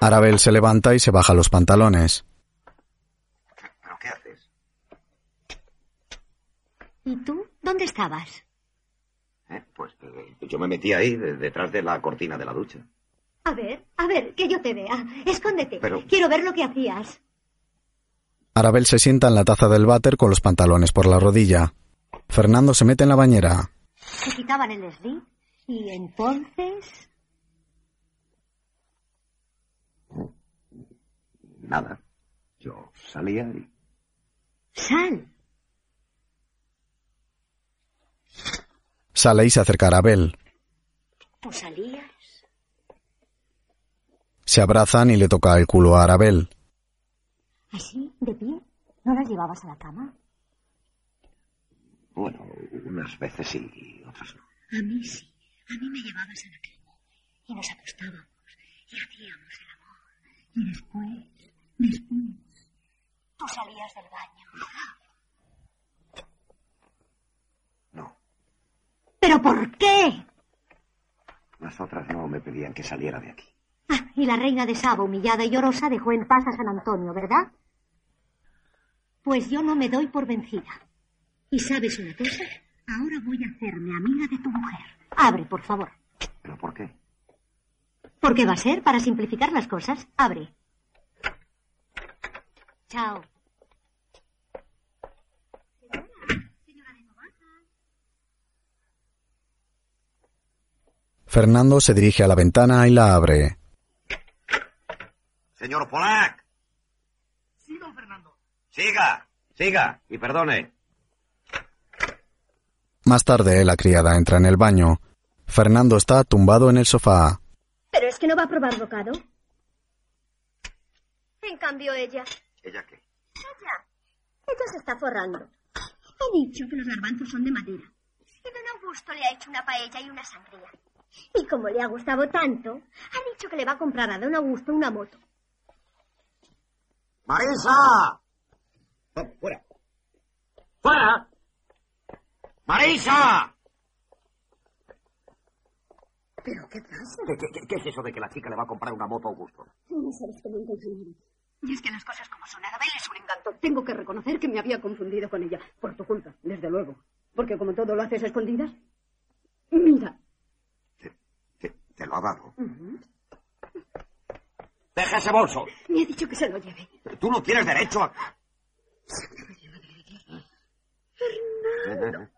Arabel se levanta y se baja los pantalones. ¿Pero qué haces? ¿Y tú? ¿Dónde estabas? ¿Eh? Pues eh, yo me metí ahí, de- detrás de la cortina de la ducha. A ver, a ver, que yo te vea. Escóndete. Pero- Quiero ver lo que hacías. Arabel se sienta en la taza del váter con los pantalones por la rodilla. Fernando se mete en la bañera. Se quitaban el slip y entonces... Nada. Yo salía y... Sal. Sale y se acerca a Arabel. ¿Tú salías? Se abrazan y le toca el culo a Arabel. ¿Así? ¿De pie? ¿No las llevabas a la cama? Bueno, unas veces sí y otras no. A mí sí. A mí me llevabas a la cama. Y nos acostábamos. Y hacíamos el amor. Y después, después, tú salías del baño. No. ¿Pero por qué? Las otras no me pedían que saliera de aquí. Ah, y la reina de Saba, humillada y llorosa, dejó en paz a San Antonio, ¿verdad? Pues yo no me doy por vencida. ¿Y sabes una cosa? Ahora voy a hacerme amiga de tu mujer. Abre, por favor. ¿Pero por qué? ¿Por qué va a ser? Para simplificar las cosas. Abre. Chao. Fernando se dirige a la ventana y la abre. Señor Polak. Sí, don Fernando. Siga, siga y perdone. Más tarde, la criada entra en el baño. Fernando está tumbado en el sofá. ¿Pero es que no va a probar bocado? En cambio, ella... ¿Ella qué? Ella. Ella se está forrando. Ha dicho que los garbanzos son de madera. Y don Augusto le ha hecho una paella y una sangría. Y como le ha gustado tanto, ha dicho que le va a comprar a don Augusto una moto. ¡Marisa! ¡Fuera! ¡Fuera! ¡Marisa! ¿Pero qué pasa? ¿Qué, qué- qué es eso de que la chica le va a comprar una moto a Augusto? No sabes cómo encontrarme. Y es que las cosas como son, Arabel es un encanto. Tengo que reconocer que me había confundido con ella. Por tu culpa, desde luego. Porque como todo lo haces a escondidas... Mira. ¿Te, te lo ha dado? ¡Deja ese bolso! Me ha dicho que se lo lleve. Tú no tienes derecho a... Fernando.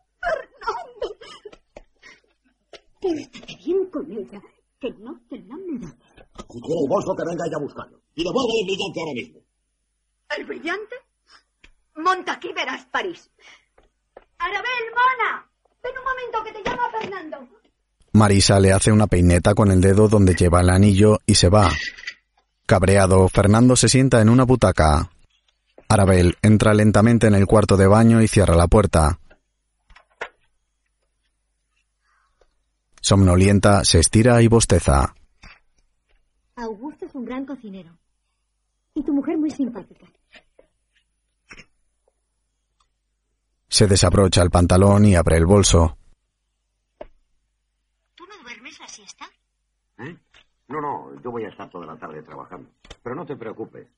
Pórtate bien con ella. Que no te la me da. Si quiere el bolso, que venga ella a buscarlo. Y devuelve el brillante ahora mismo. ¿El brillante? Monta aquí, verás París. Arabel, mona. Ven un momento que te llama Fernando. Marisa le hace una peineta con el dedo donde lleva el anillo y se va. Cabreado, Fernando se sienta en una butaca. Arabel entra lentamente en el cuarto de baño y cierra la puerta. Somnolienta, se estira y bosteza. Augusto es un gran cocinero. Y tu mujer muy simpática. Se desabrocha el pantalón y abre el bolso. ¿Tú no duermes la siesta? ¿Eh? No, no, yo voy a estar toda la tarde trabajando. Pero no te preocupes.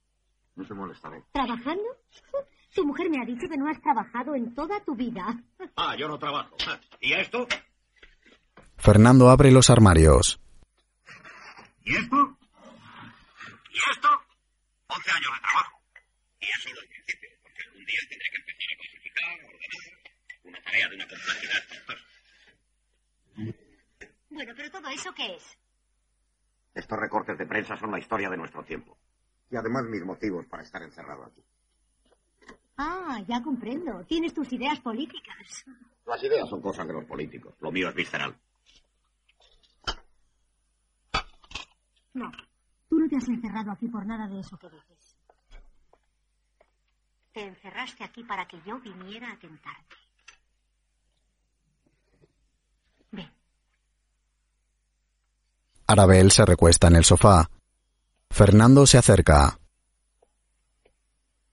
No te molestaré. ¿Trabajando? Tu mujer me ha dicho que no has trabajado en toda tu vida. Ah, yo no trabajo. ¿Y esto? Fernando abre los armarios. ¿Y esto? ¿Y esto? Once años de trabajo. Y eso el principio, porque algún día tendré que empezar a clasificar, a ordenar. Una tarea de una complejidad. Bueno, pero todo eso qué es? Estos recortes de prensa son la historia de nuestro tiempo. Y además mis motivos para estar encerrado aquí. Ah, ya comprendo. Tienes tus ideas políticas. Las ideas son cosas de los políticos. Lo mío es visceral. No, tú no te has encerrado aquí por nada de eso que dices. Te encerraste aquí para que yo viniera a tentarte. Ven, Arabel se recuesta en el sofá. Fernando se acerca.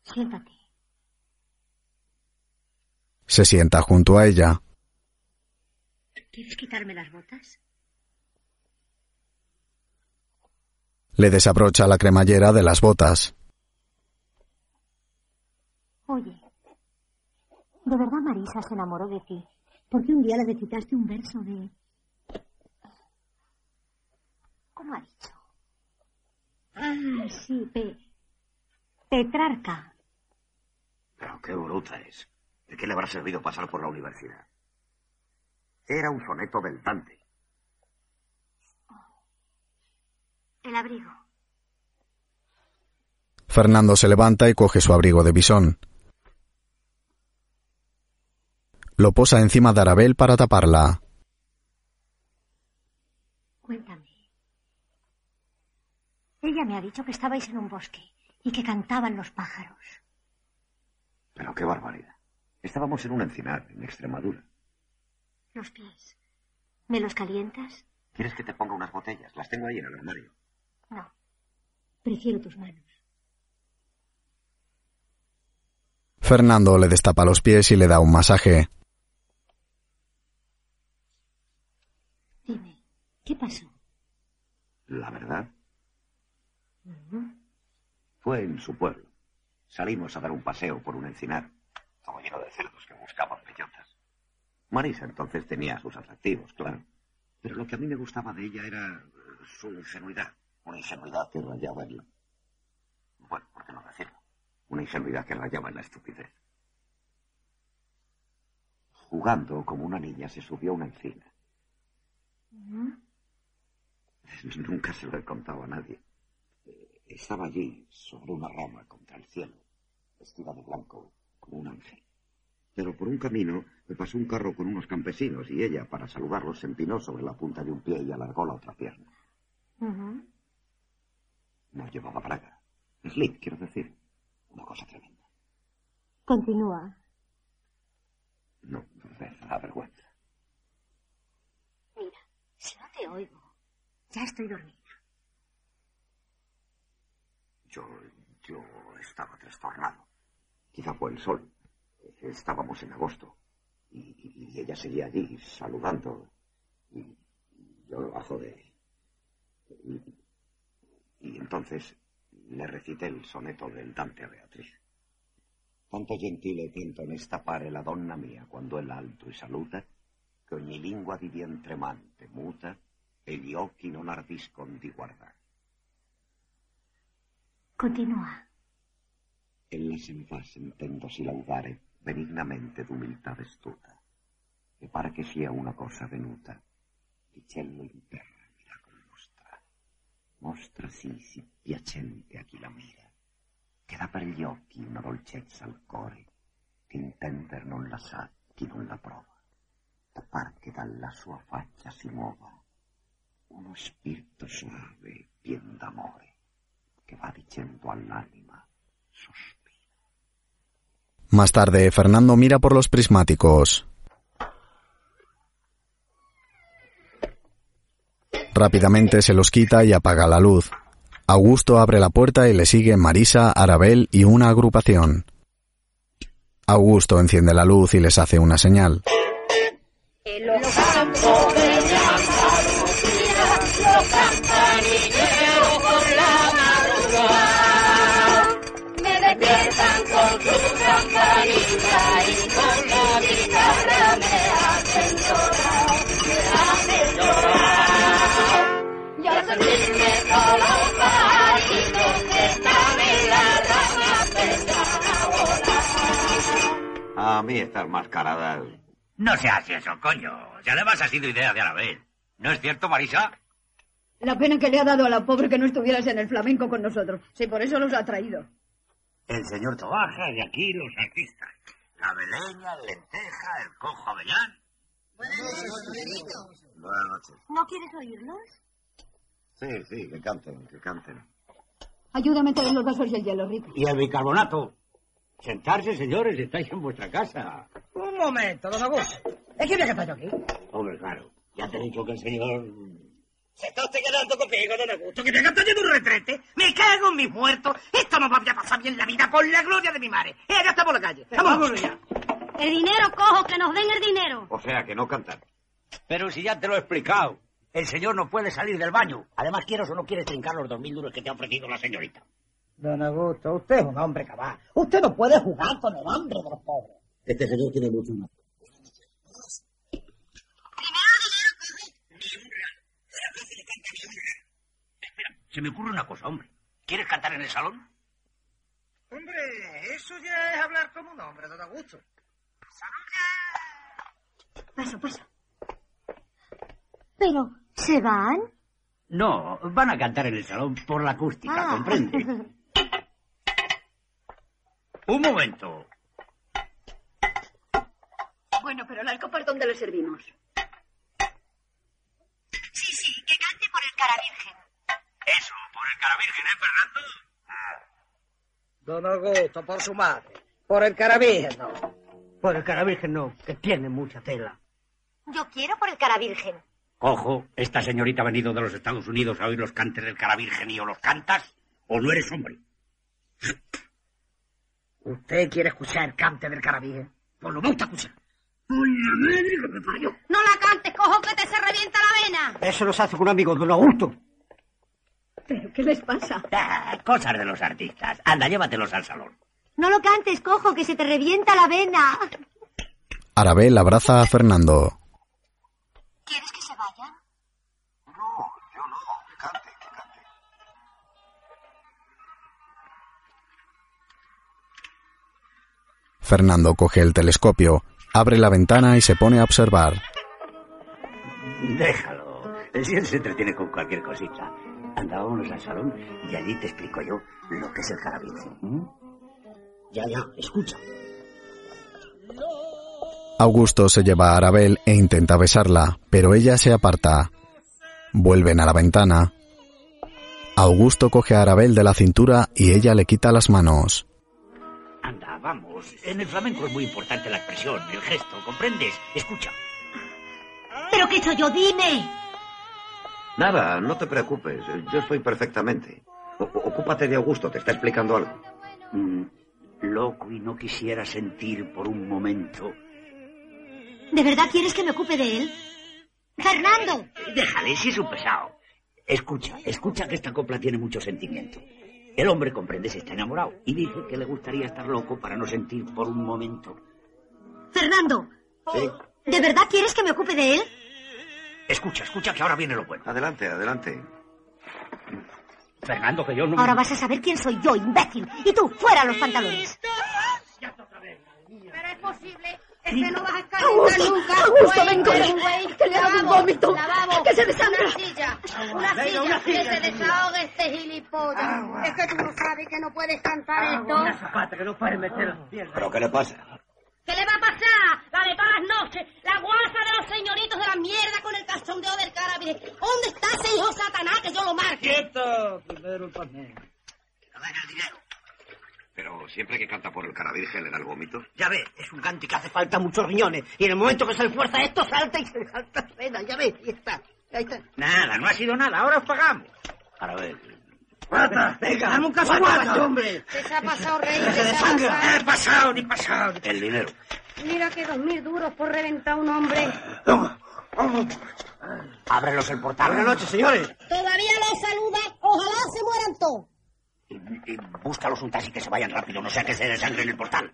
siéntate. Se sienta junto a ella. ¿Quieres quitarme las botas? Le desabrocha la cremallera de las botas. Oye, ¿de verdad Marisa se enamoró de ti? Porque un día le recitaste un verso de... ¿Cómo ha dicho? Ah, sí, Pe... Petrarca. Pero qué bruta es. ¿De qué le habrá servido pasar por la universidad? Era un soneto del Dante. El abrigo. Fernando se levanta y coge su abrigo de bisón. Lo posa encima de Arabel para taparla. Cuéntame. Ella me ha dicho que estabais en un bosque y que cantaban los pájaros. Pero qué barbaridad. Estábamos en un encinar, en Extremadura. Los pies. ¿Me los calientas? ¿Quieres que te ponga unas botellas? Las tengo ahí en el armario. No. Prefiero tus manos. Fernando le destapa los pies y le da un masaje. Dime, ¿qué pasó? La verdad, fue en su pueblo. Salimos a dar un paseo por un encinar. Estaba lleno de cerdos que buscaban bellotas. Marisa entonces tenía sus atractivos, claro. Pero lo que a mí me gustaba de ella era su ingenuidad. Una ingenuidad que rayaba en la... Bueno, ¿por qué no decirlo? Una ingenuidad que rayaba en la estupidez. Jugando como una niña se subió a una encina. Nunca se lo he contado a nadie. Estaba allí, sobre una rama, contra el cielo, vestida de blanco, como un ángel. Pero por un camino me pasó un carro con unos campesinos y ella, para saludarlos, se empinó sobre la punta de un pie y alargó la otra pierna. No llevaba braga. Slip, quiero decir. Una cosa tremenda. Continúa. No, me da vergüenza. Mira, si no te oigo, ya estoy dormida. Yo, yo estaba trastornado. Quizá fue el sol. Estábamos en agosto. Y, ella seguía allí, saludando. Y, yo debajo de... Y, y entonces le recité el soneto del Dante a Beatriz. Tanto gentile tento onesta pare la donna mia quando è l'alto e saluta, che ogni lingua di vientre mante muta e gli occhi non ardiscon di guardar. Continúa. Ella se mi fa sentendosi laudare benignamente d'umiltà vestuta, e pare che sia una cosa venuta, di cielo in terra miracolo mostra, mostra sì piacente a chi la mira, che dà per gli occhi una dolcezza al core, che intender non la sa chi non la prova, da par che dalla sua faccia si muova uno spirito suave pien d'amore, va sospira. Más tarde, Fernando mira por los prismáticos. Rápidamente se los quita y apaga la luz. Augusto abre la puerta y le sigue Marisa, Arabel y una agrupación. Augusto enciende la luz y les hace una señal. A mí estas mascaradas... No se hace eso, coño. Ya además ha sido idea de Arabel. ¿No es cierto, Marisa? La pena que le ha dado a la pobre que no estuvieras en el flamenco con nosotros. Sí, por eso los ha traído. El señor Tobaja, de aquí los artistas. La beleña, el lenteja, el cojo avellán. Buenas noches. ¿No quieres oírlos? Sí, sí, que canten, que canten. Ayúdame a traer los vasos y el hielo, Rico. Y el bicarbonato. Sentarse, señores, estáis en vuestra casa. Un momento, don Augusto. ¿Es que que yo aquí? Hombre, claro. Ya te he dicho que el señor... Se está usted quedando conmigo, don Augusto, que tenga teniendo un retrete. Me cago en mis muertos. Esto no va a pasar bien la vida por la gloria de mi madre. Eh, ya está por la calle. Vámonos ya. El dinero, cojo, que nos den el dinero. O sea, que no cantan. Pero si ya te lo he explicado. El señor no puede salir del baño. Además, quieres o no quieres trincar los dos mil duros que te ha ofrecido la señorita. Don Augusto, usted es un hombre cabal. Usted no puede jugar con el hambre de los pobres. Este señor tiene mucho más. Espera, se me ocurre una cosa, hombre. ¿Quieres cantar en el salón? Hombre, eso ya es hablar como un hombre, don Augusto. Paso, paso. Pero, ¿se van? No, van a cantar en el salón por la acústica, Ah. ¿comprende? Un momento. Bueno, pero la copa ¿dónde le servimos? Sí, sí, que cante por el cara virgen. Eso, por el cara virgen, ¿eh, Fernando? Don Augusto, por su madre. Por el carabín, no. Por el cara virgen no, que tiene mucha tela. Yo quiero por el cara virgen. Ojo, esta señorita ha venido de los Estados Unidos a oír los cantes del cara virgen y o los cantas o no eres hombre. ¿Usted quiere escuchar el cante del carabín? Pues lo gusta escuchar. ¡Por la madre que me parió! No la cantes, cojo, que te se revienta la vena. Eso lo hace con un amigo de don Augusto. ¿Pero qué les pasa? Ah, cosas de los artistas. Anda, llévatelos al salón. No lo cantes, cojo, que se te revienta la vena. Arabel abraza a Fernando. ¿Quieres que Fernando coge el telescopio, abre la ventana y se pone a observar. Déjalo. Si él se entretiene con cualquier cosita. Anda, vámonos al salón y allí te explico yo lo que es el cara virgen. ¿m? Ya, ya, escucha. Augusto se lleva a Arabel e intenta besarla, pero ella se aparta. Vuelven a la ventana. Augusto coge a Arabel de la cintura y ella le quita las manos. Vamos. En el flamenco es muy importante la expresión, el gesto, ¿comprendes? Escucha. ¿Pero qué hecho yo? Dime. Nada, no te preocupes. Yo estoy perfectamente. O- ocúpate de Augusto, te está explicando algo. Mm, loco y no quisiera sentir por un momento. ¿De verdad quieres que me ocupe de él? ¡Fernando! Déjale, si es un pesado. Escucha, escucha que esta copla tiene mucho sentimiento. El hombre, comprendes, está enamorado y dice que le gustaría estar loco para no sentir por un momento. ¡Fernando! Sí. ¿De verdad quieres que me ocupe de él? Escucha, escucha que ahora viene lo bueno. Adelante, adelante. Fernando, que yo no... Ahora vas a saber quién soy yo, imbécil. Y tú, fuera los pantalones. Pero es posible. Este no vas a Augusto, nunca. Augusto, ven conmigo, que le ha dado un vómito, que se desangra. Una silla, una Venga, silla, una que silla, se silla. desahogue este gilipollas. Es que tú no sabes que no puedes cantar esto. Una zapata que no puede meter las piernas. ¿Pero qué le pasa? ¿Qué le va a pasar? La de todas las noches, la guasa de los señoritos de la mierda con el cachondeo del carabinero. ¿Dónde está ese hijo satanás que yo lo marque? ¡Quieto! Primero el panel. Pero siempre que canta por el cara virgen le da el vómito. Ya ves, es un cante que hace falta muchos riñones. Y en el momento que se le fuerza esto, salta y se salta la vena. Ya ves, ahí está. Ahí está. Nada, no ha sido nada, ahora os pagamos. Ahora ver. ¡Guata! ¡Venga! ¡Dame un caso guata, hombre! ¿Qué se ha pasado, rey? ¡Que ¿Qué se ha pasado? Eh, pasado, ni pasado. ni- El dinero. Mira que dos mil duros por reventar a un hombre. Ábrelos el portal. Buenas noches, señores. Todavía los saluda. Ojalá se mueran todos. Y, y búscalos un taxi que se vayan rápido, no sea que se desangre en el portal.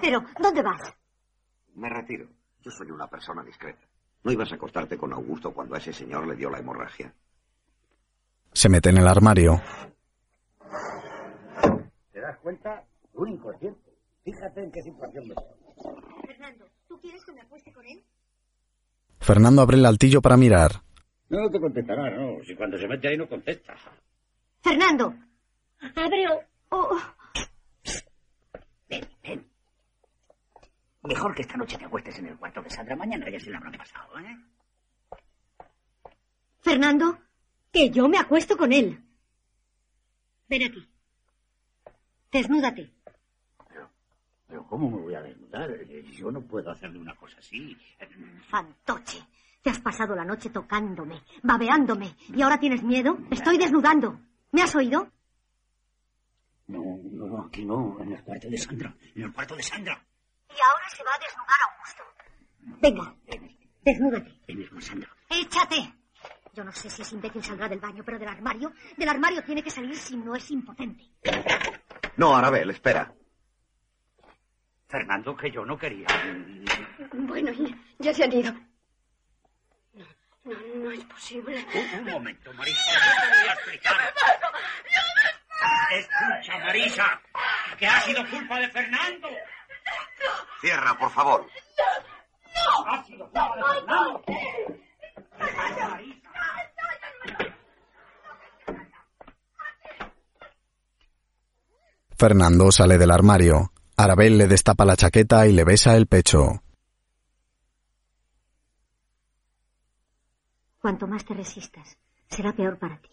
Pero, ¿dónde vas? Me retiro. Yo soy una persona discreta. ¿No ibas a acostarte con Augusto cuando a ese señor le dio la hemorragia? Se mete en el armario. ¿Te das cuenta? Un inconsciente. Fíjate en qué situación me Fernando, ¿tú quieres que me acueste con él? Fernando abre el altillo para mirar. No te contestará, no. Si cuando se mete ahí no contesta. Fernando. Abre o... o- Ven, ven. Mejor que esta noche te acuestes en el cuarto de Sandra. Mañana ya se la habrán pasado, ¿eh? Fernando, que yo me acuesto con él. Ven aquí. Desnúdate. Pero ¿cómo me voy a desnudar? Yo no puedo hacerle una cosa así. Fantoche. Te has pasado la noche tocándome, babeándome, y ahora tienes miedo. Estoy desnudando. ¿Me has oído? No, no, aquí no. En el cuarto de Sandra. En el cuarto de Sandra. Y ahora se va a desnudar Augusto. Venga, desnúdate. Ven, mismo, Sandra. Échate. Yo no sé si ese imbécil saldrá del baño, pero del armario, del armario tiene que salir si no es impotente. No, Arabel, espera. Fernando, que yo no quería. Bueno, ya, ya se han ido. No, No, no es posible. Un, un momento, Marisa. Yo te voy a explicar. Escucha, Marisa, que ha sido culpa de Fernando. Cierra, por favor. Ha sido culpa de Fernando. Fernando sale del armario. Arabel le destapa la chaqueta y le besa el pecho. Cuanto más te resistas, será peor para ti.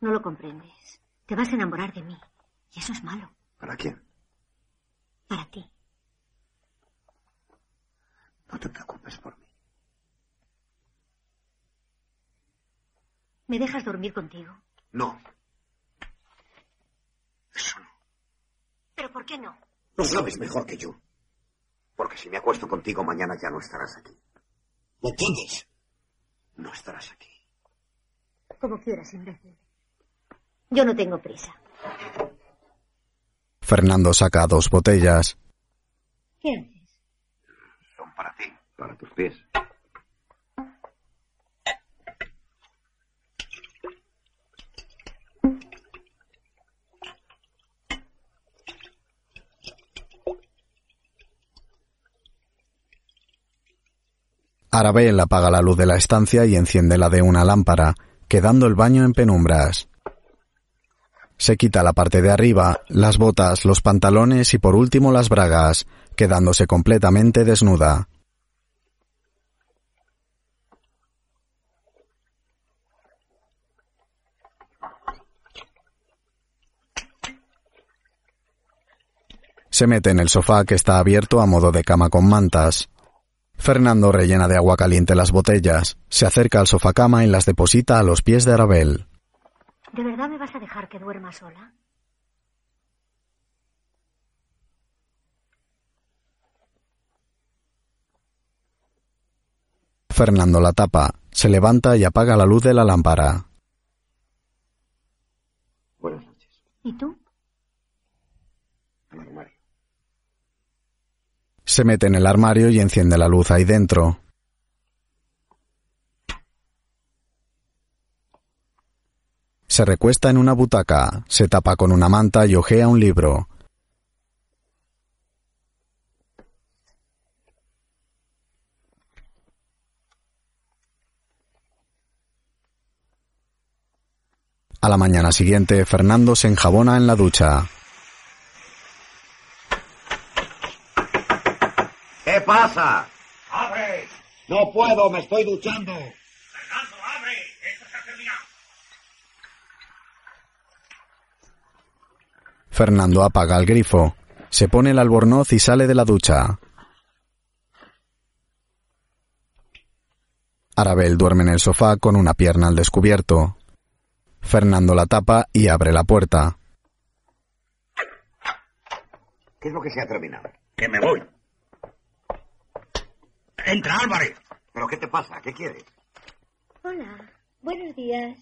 No lo comprendes. Te vas a enamorar de mí. Y eso es malo. ¿Para quién? Para ti. No te preocupes por mí. ¿Me dejas dormir contigo? No. Eso no. ¿Pero por qué no? Lo sabes mejor que yo. Porque si me acuesto contigo mañana ya no estarás aquí. ¿Me entiendes? No estarás aquí. Como quieras, imbécil. Yo no tengo prisa. Fernando saca dos botellas. ¿Qué haces? Son para ti. Para tus pies. Arabel apaga la luz de la estancia y enciende la de una lámpara, quedando el baño en penumbras. Se quita la parte de arriba, las botas, los pantalones y por último las bragas, quedándose completamente desnuda. Se mete en el sofá que está abierto a modo de cama con mantas. Fernando rellena de agua caliente las botellas, se acerca al sofá cama y las deposita a los pies de Arabel. ¿De verdad me vas a dejar que duerma sola? Fernando la tapa, se levanta y apaga la luz de la lámpara. Buenas noches. ¿Y tú? Al armario. Se mete en el armario y enciende la luz ahí dentro. Se recuesta en una butaca, se tapa con una manta y ojea un libro. A la mañana siguiente, Fernando se enjabona en la ducha. ¿Qué pasa? ¡Abre! No puedo, me estoy duchando. Fernando, abre. Esto se ha terminado. Fernando apaga el grifo, se pone el albornoz y sale de la ducha. Arabel duerme en el sofá con una pierna al descubierto. Fernando la tapa y abre la puerta. ¿Qué es lo que se ha terminado? Que me voy. Entra, Álvarez. ¿Pero qué te pasa? ¿Qué quieres? Hola, buenos días.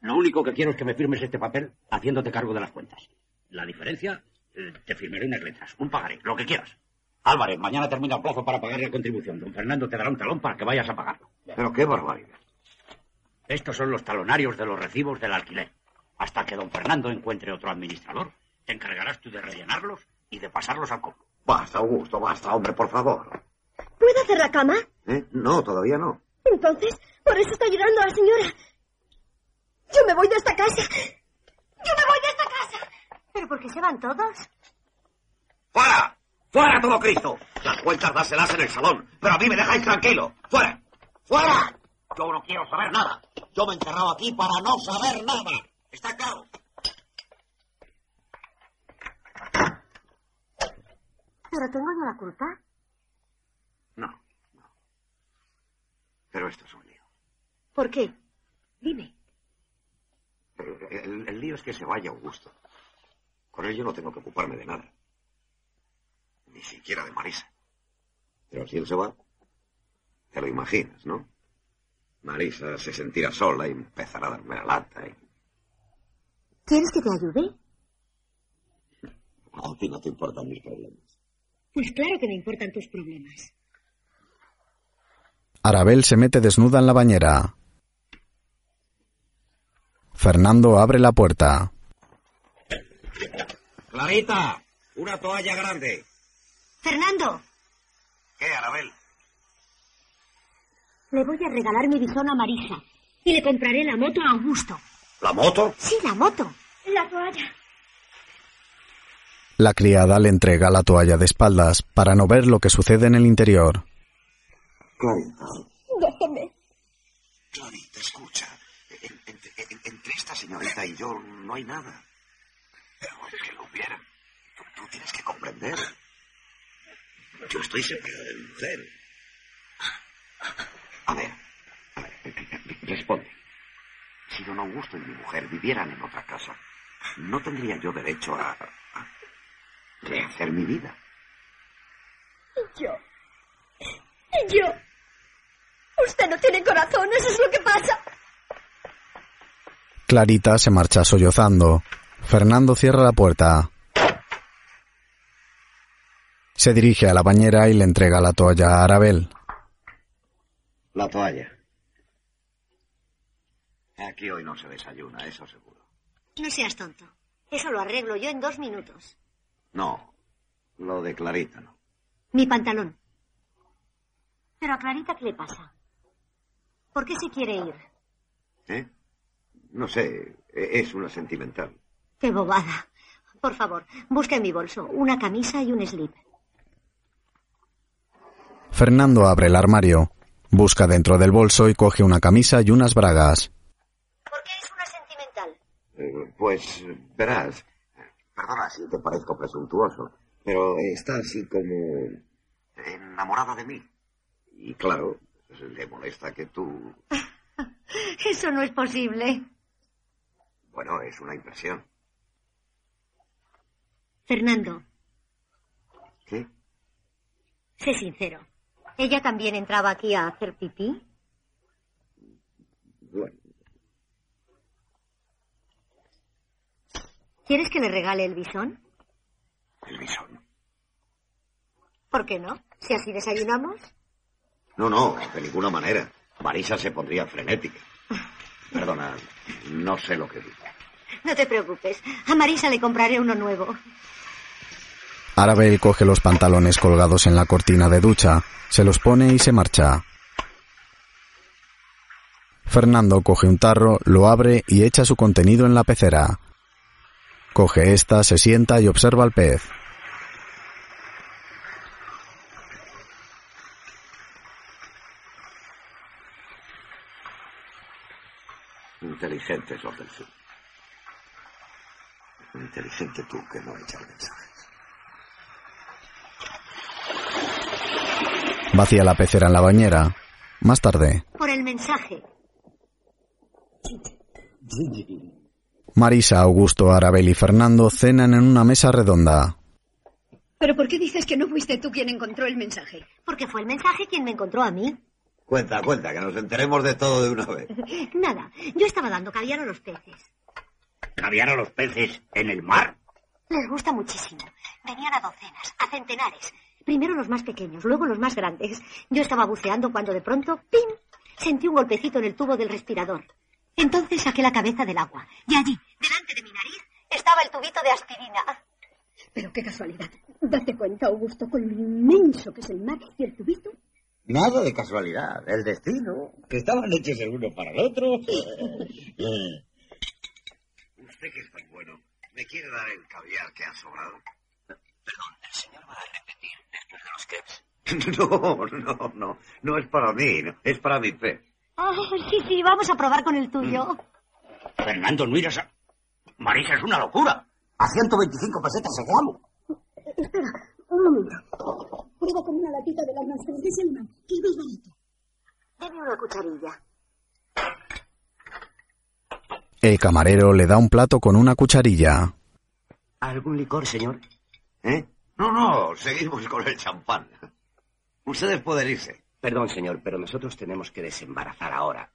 Lo único que quiero es que me firmes este papel haciéndote cargo de las cuentas. La diferencia, eh, te firmaré unas letras, un pagaré, lo que quieras. Álvarez, mañana termina el plazo para pagar la contribución. Don Fernando te dará un talón para que vayas a pagarlo. Pero qué barbaridad. Estos son los talonarios de los recibos del alquiler. Hasta que don Fernando encuentre otro administrador, te encargarás tú de rellenarlos y de pasarlos al cobro. Basta, Augusto, basta, hombre, por favor. ¿Puedo hacer la cama? ¿Eh? No, todavía no. Entonces, por eso está llorando la señora. Yo me voy de esta casa. Yo me voy de esta casa. ¿Pero por qué se van todos? ¡Fuera! ¡Fuera todo Cristo! Las cuentas dáselas en el salón, pero a mí me dejáis tranquilo. ¡Fuera! ¡Fuera! Yo no quiero saber nada. Yo me he encerrado aquí para no saber nada. ¿Está claro? ¿Pero tengo yo la culpa? No, no. Pero esto es un lío. ¿Por qué? Dime. El, el- el lío es que se vaya Augusto. Con él yo no tengo que ocuparme de nada. Ni siquiera de Marisa. Pero si él se va, te lo imaginas, ¿no? Marisa se sentirá sola y empezará a darme la lata. Y... ¿Quieres que te ayude? A ti no te importan mis problemas. Pues claro que me importan tus problemas. Arabel se mete desnuda en la bañera. Fernando abre la puerta. Clarita, una toalla grande. Fernando, ¿Qué, Arabel? le voy a regalar mi bisón a Marisa. Y le compraré la moto a Augusto. ¿La moto? Sí, la moto. La toalla. La criada le entrega la toalla de espaldas para no ver lo que sucede en el interior. Clarita. Déjeme. Clarita, escucha. En- entre, en- entre esta señorita y yo no hay nada. Pero es que lo hubiera. Tú, tú tienes que comprender. Yo estoy separado de mi mujer. A ver, a ver, responde. Si don Augusto y mi mujer vivieran en otra casa, no tendría yo derecho a, a rehacer mi vida. Y yo. Y yo. Usted no tiene corazón, eso es lo que pasa. Clarita se marcha sollozando. Fernando cierra la puerta. Se dirige a la bañera y le entrega la toalla a Arabel. La toalla. Aquí hoy no se desayuna, eso seguro. No seas tonto. Eso lo arreglo yo en dos minutos. No, lo de Clarita no. Mi pantalón. Pero a Clarita, ¿qué le pasa? ¿Por qué se quiere ir? ¿Eh? No sé, e- es una sentimental. Qué bobada. Por favor, busca en mi bolso una camisa y un slip. Fernando abre el armario. Busca dentro del bolso y coge una camisa y unas bragas. ¿Por qué es una sentimental? Eh, pues, verás, perdona si te parezco presuntuoso, pero está así como enamorada de mí. Y claro, le molesta que tú... Eso no es posible. Bueno, es una impresión. Fernando, ¿Qué? sé sincero. ¿Ella también entraba aquí a hacer pipí? Bueno, ¿Quieres que le regale el bisón? el bisón. ¿Por qué no? Si así desayunamos. No, no, de ninguna manera. Marisa se pondría frenética. Perdona, no sé lo que digo. No te preocupes. A Marisa le compraré uno nuevo. Arabel coge los pantalones colgados en la cortina de ducha, se los pone y se marcha. Fernando coge un tarro, lo abre y echa su contenido en la pecera. Coge esta, se sienta y observa al pez. Inteligentes los del sur. Inteligente tú que no echas mensajes. Vacía la pecera en la bañera. Más tarde, Por el mensaje. Marisa, Augusto, Arabel y Fernando cenan en una mesa redonda. ¿Pero por qué dices que no fuiste tú quien encontró el mensaje? Porque fue el mensaje quien me encontró a mí. Cuenta, cuenta, que nos enteremos de todo de una vez. Nada, yo estaba dando caviar a los peces. ¿Caviar a los peces en el mar? Les gusta muchísimo. Venían a docenas, a centenares. Primero los más pequeños, luego los más grandes. Yo estaba buceando cuando de pronto, ¡pim! Sentí un golpecito en el tubo del respirador. Entonces saqué la cabeza del agua. Y allí, delante de mi nariz, estaba el tubito de aspirina. Pero qué casualidad. Date cuenta, Augusto, con lo inmenso que es el mar y el tubito. Nada de casualidad, el destino. Que estaban hechos el uno para el otro. Usted que es tan bueno, ¿me quiere dar el caviar que ha sobrado? Perdón, el señor va a repetir después de los crepes. No, no, no. No es para mí, no, es para mi pez. Ah, sí, sí, vamos a probar con el tuyo. Fernando, no irás a... Marisa, es una locura. A 125 pesetas el gramo. Espera, un momento. Con una latita de las manzanas de Selma, que es bonito. Deme una cucharilla. El camarero le da un plato con una cucharilla. ¿Algún licor, señor? ¿Eh? No, no, seguimos con el champán. Ustedes pueden irse. Perdón, señor, pero nosotros tenemos que desembarazar ahora.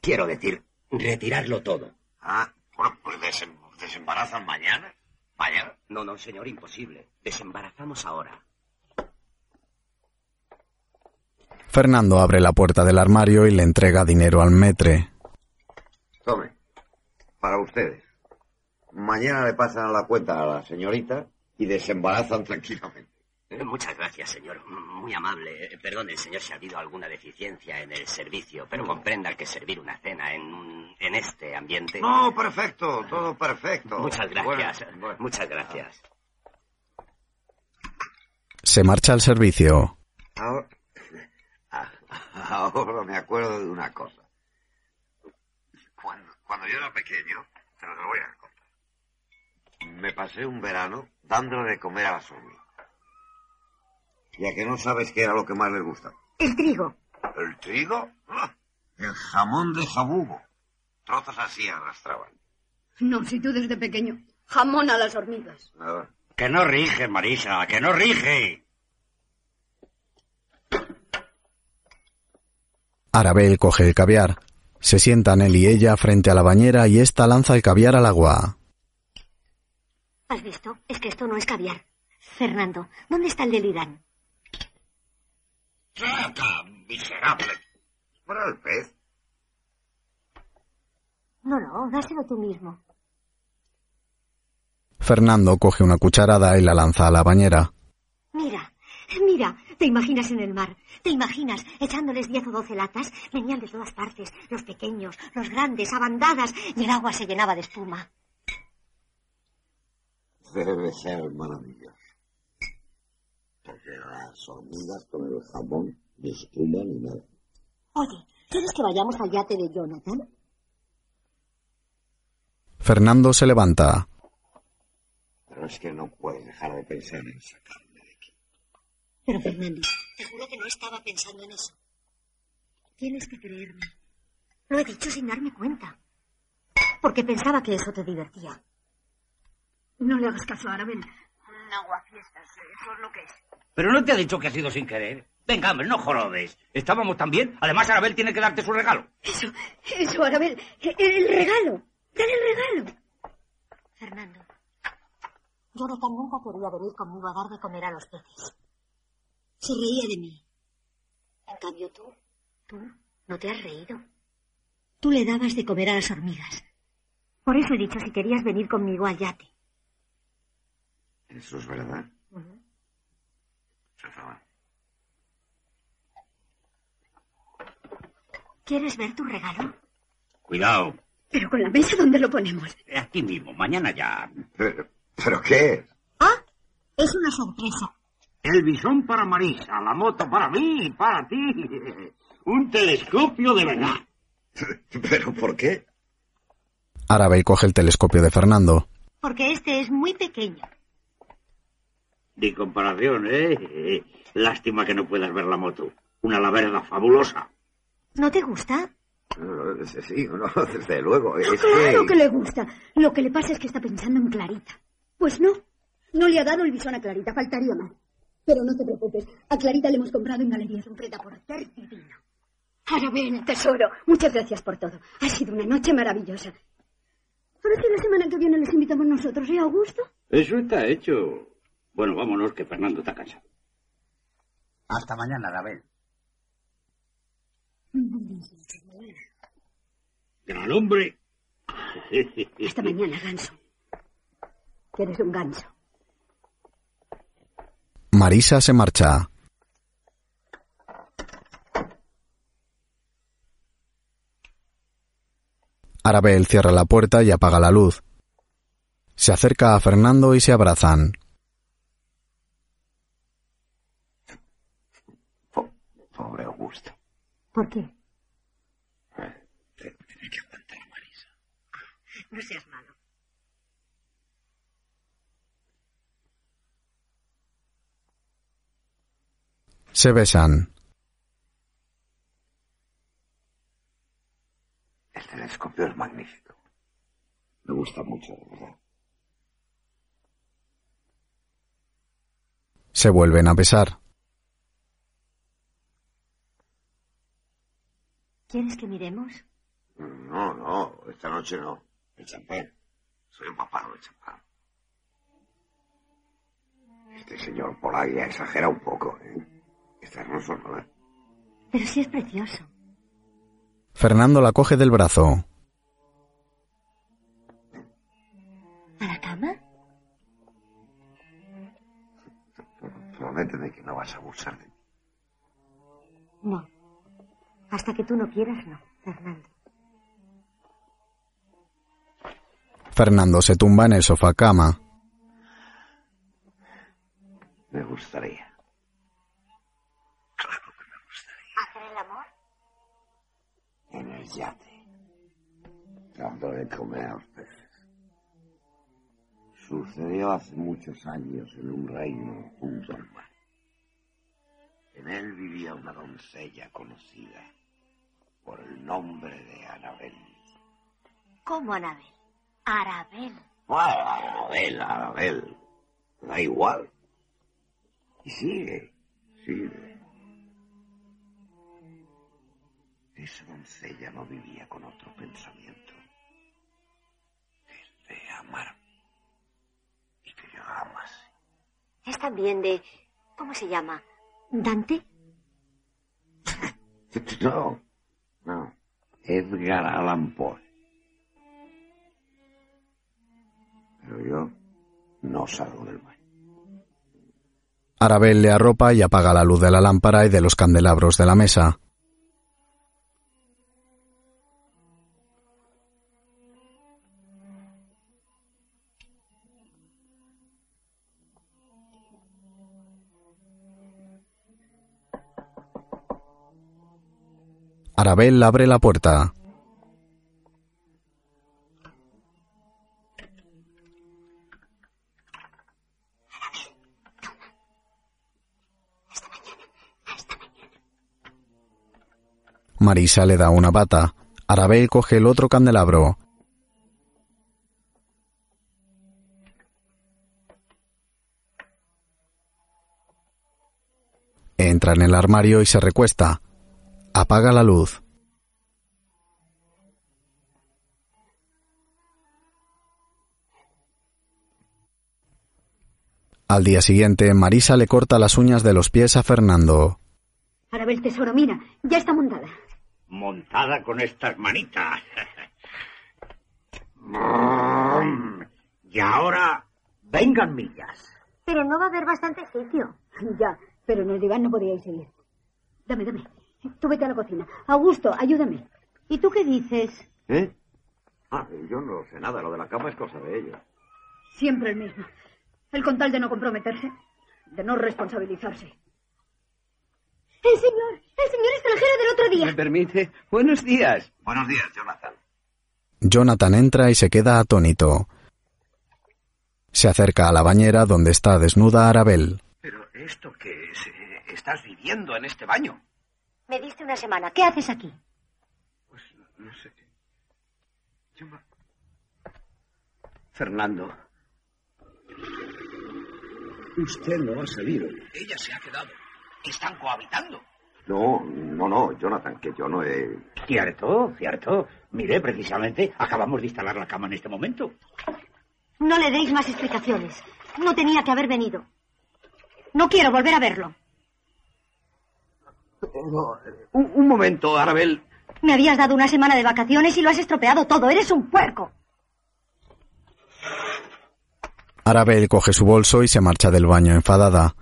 Quiero decir, retirarlo todo. Ah, bueno, pues desem- desembarazan mañana. Mañana. No, no, señor, imposible. Desembarazamos ahora. Fernando abre la puerta del armario y le entrega dinero al metre. Tome. Para ustedes. Mañana le pasan la cuenta a la señorita y desembarazan tranquilamente. Eh, Muchas gracias, señor. Muy amable. Eh, Perdone, señor, si ha habido alguna deficiencia en el servicio, pero comprenda que servir una cena en, un- en este ambiente... No, perfecto, todo perfecto. Muchas gracias. Bueno, bueno. Muchas gracias. Se marcha al servicio. Ahora, ahora me acuerdo de una cosa. Cuando, cuando yo era pequeño, te lo voy a contar. Me pasé un verano dándole de comer a las hormigas. Ya que no sabes qué era lo que más les gusta. El trigo. ¿El trigo? Ah, El jamón de jabugo. Trozos así arrastraban. No, si tú desde pequeño. Jamón a las hormigas. Nada. Que no rige, Marisa, que no rige. Arabel coge el caviar. Se sientan él y ella frente a la bañera y ésta lanza el caviar al agua. ¿Has visto? Es que esto no es caviar. Fernando, ¿dónde está el delirán? ¡Saca, miserable! ¿Para el pez? No, no, dáselo tú mismo. Fernando coge una cucharada y la lanza a la bañera. Mira, mira, te imaginas en el mar, te imaginas echándoles diez o doce latas, venían de todas partes, los pequeños, los grandes, a bandadas, y el agua se llenaba de espuma. Debe ser maravilloso. Porque las hormigas con el jamón ni espuma ni nada. Oye, ¿quieres que vayamos al yate de Jonathan? Fernando se levanta. Pero es que no puedes dejar de pensar en aquí. Pero Fernando, te juro que no estaba pensando en eso. Tienes que creerme. Lo he dicho sin darme cuenta. Porque pensaba que eso te divertía. No le hagas caso a Arabel. Un aguafiestas, eso es lo que es. Pero no te ha dicho que ha sido sin querer. Venga, hombre, no jorodes. Estábamos tan bien. Además, Arabel tiene que darte su regalo. Eso, eso, Arabel. El, el regalo. Dale el regalo. Fernando, Jonathan nunca quería venir conmigo a dar de comer a los peces. Se reía de mí. En cambio tú, tú no te has reído. Tú le dabas de comer a las hormigas. Por eso he dicho si querías venir conmigo al yate. Eso es verdad. ¿Quieres ver tu regalo? Cuidado. Pero con la mesa, ¿dónde lo ponemos? Aquí mismo, mañana ya. ¿Pero, pero qué es? Ah, es una sorpresa. El bisón para Marisa, la moto para mí y para ti. Un telescopio de verdad. ¿Pero por qué? Arabel coge el telescopio de Fernando. Porque este es muy pequeño. Ni comparación, ¿eh? Lástima que no puedas ver la moto. Una la verga fabulosa. ¿No te gusta? No, no, Sí, no, desde luego. Es Claro que... que le gusta. Lo que le pasa es que está pensando en Clarita. Pues no. No le ha dado el bisón a Clarita, faltaría más. Pero no te preocupes. A Clarita le hemos comprado en Galerías un preta por divino. Arabel, tesoro, muchas gracias por todo. Ha sido una noche maravillosa. A ver si la semana que viene les invitamos nosotros, ¿eh, Augusto? Eso está hecho. Bueno, vámonos, que Fernando está cansado. Hasta mañana, Arabel. Gran hombre. Hasta mañana, ganso. Que eres un ganso. Marisa se marcha. Arabel cierra la puerta y apaga la luz. Se acerca a Fernando y se abrazan. Pobre Augusto. ¿Por qué? Te tiene que aguantar, Marisa. No seas Se besan. El telescopio es magnífico. Me gusta mucho, de verdad. Se vuelven a besar. ¿Quieres que miremos? No, no, esta noche no. El champán. Soy empapado de champán. Este señor Polak ya exagera un poco, ¿eh? No nada. Pero sí es precioso. Fernando la coge del brazo. ¿A la cama? Prométeme que no vas a abusar de mí. No. Hasta que tú no quieras, no, Fernando. Fernando se tumba en el sofá cama. Me gustaría. ¿Hacer el amor? En el yate. Dando de comer peces. Sucedió hace muchos años en un reino junto al mar. En él vivía una doncella conocida por el nombre de Anabel. ¿Cómo Anabel? Arabel. Ah, Anabel, Anabel. Da igual. Y sigue, sigue. Esa doncella no vivía con otro pensamiento. El de amar. Y que yo la amase. Es también de... ¿Cómo se llama? ¿Dante? No, no. Edgar Allan Poe. Pero yo no salgo del baño. Arabel le arropa y apaga la luz de la lámpara y de los candelabros de la mesa. Arabel abre la puerta. Marisa le da una bata. Arabel coge el otro candelabro. Entra en el armario y se recuesta. Apaga la luz. Al día siguiente, Marisa le corta las uñas de los pies a Fernando. Arabel, tesoro, mira, ya está montada. Montada con estas manitas. y ahora, vengan millas. Pero no va a haber bastante sitio. Ya, pero en el diván no podíais seguir. Dame, dame. Tú vete a la cocina. Augusto, ayúdame. ¿Y tú qué dices? ¿Eh? Ah, yo no sé nada. Lo de la cama es cosa de ellos. Siempre el mismo. El con tal de no comprometerse, de no responsabilizarse. El señor, el señor extranjero del otro día. ¿Me permite? Buenos días. Buenos días, Jonathan. Jonathan entra y se queda atónito. Se acerca a la bañera donde está desnuda Arabel. Pero esto que es, estás viviendo en este baño. Me diste una semana. ¿Qué haces aquí? Pues no sé. Yo me- Fernando. Usted no ha salido. Ella se ha quedado. Están cohabitando. No, no, no, Jonathan, que yo no he... Cierto, cierto. Mire, precisamente, acabamos de instalar la cama en este momento. No le deis más explicaciones. No tenía que haber venido. No quiero volver a verlo. Un, un momento, Arabel. Me habías dado una semana de vacaciones y lo has estropeado todo. Eres un puerco. Arabel coge su bolso y se marcha del baño enfadada.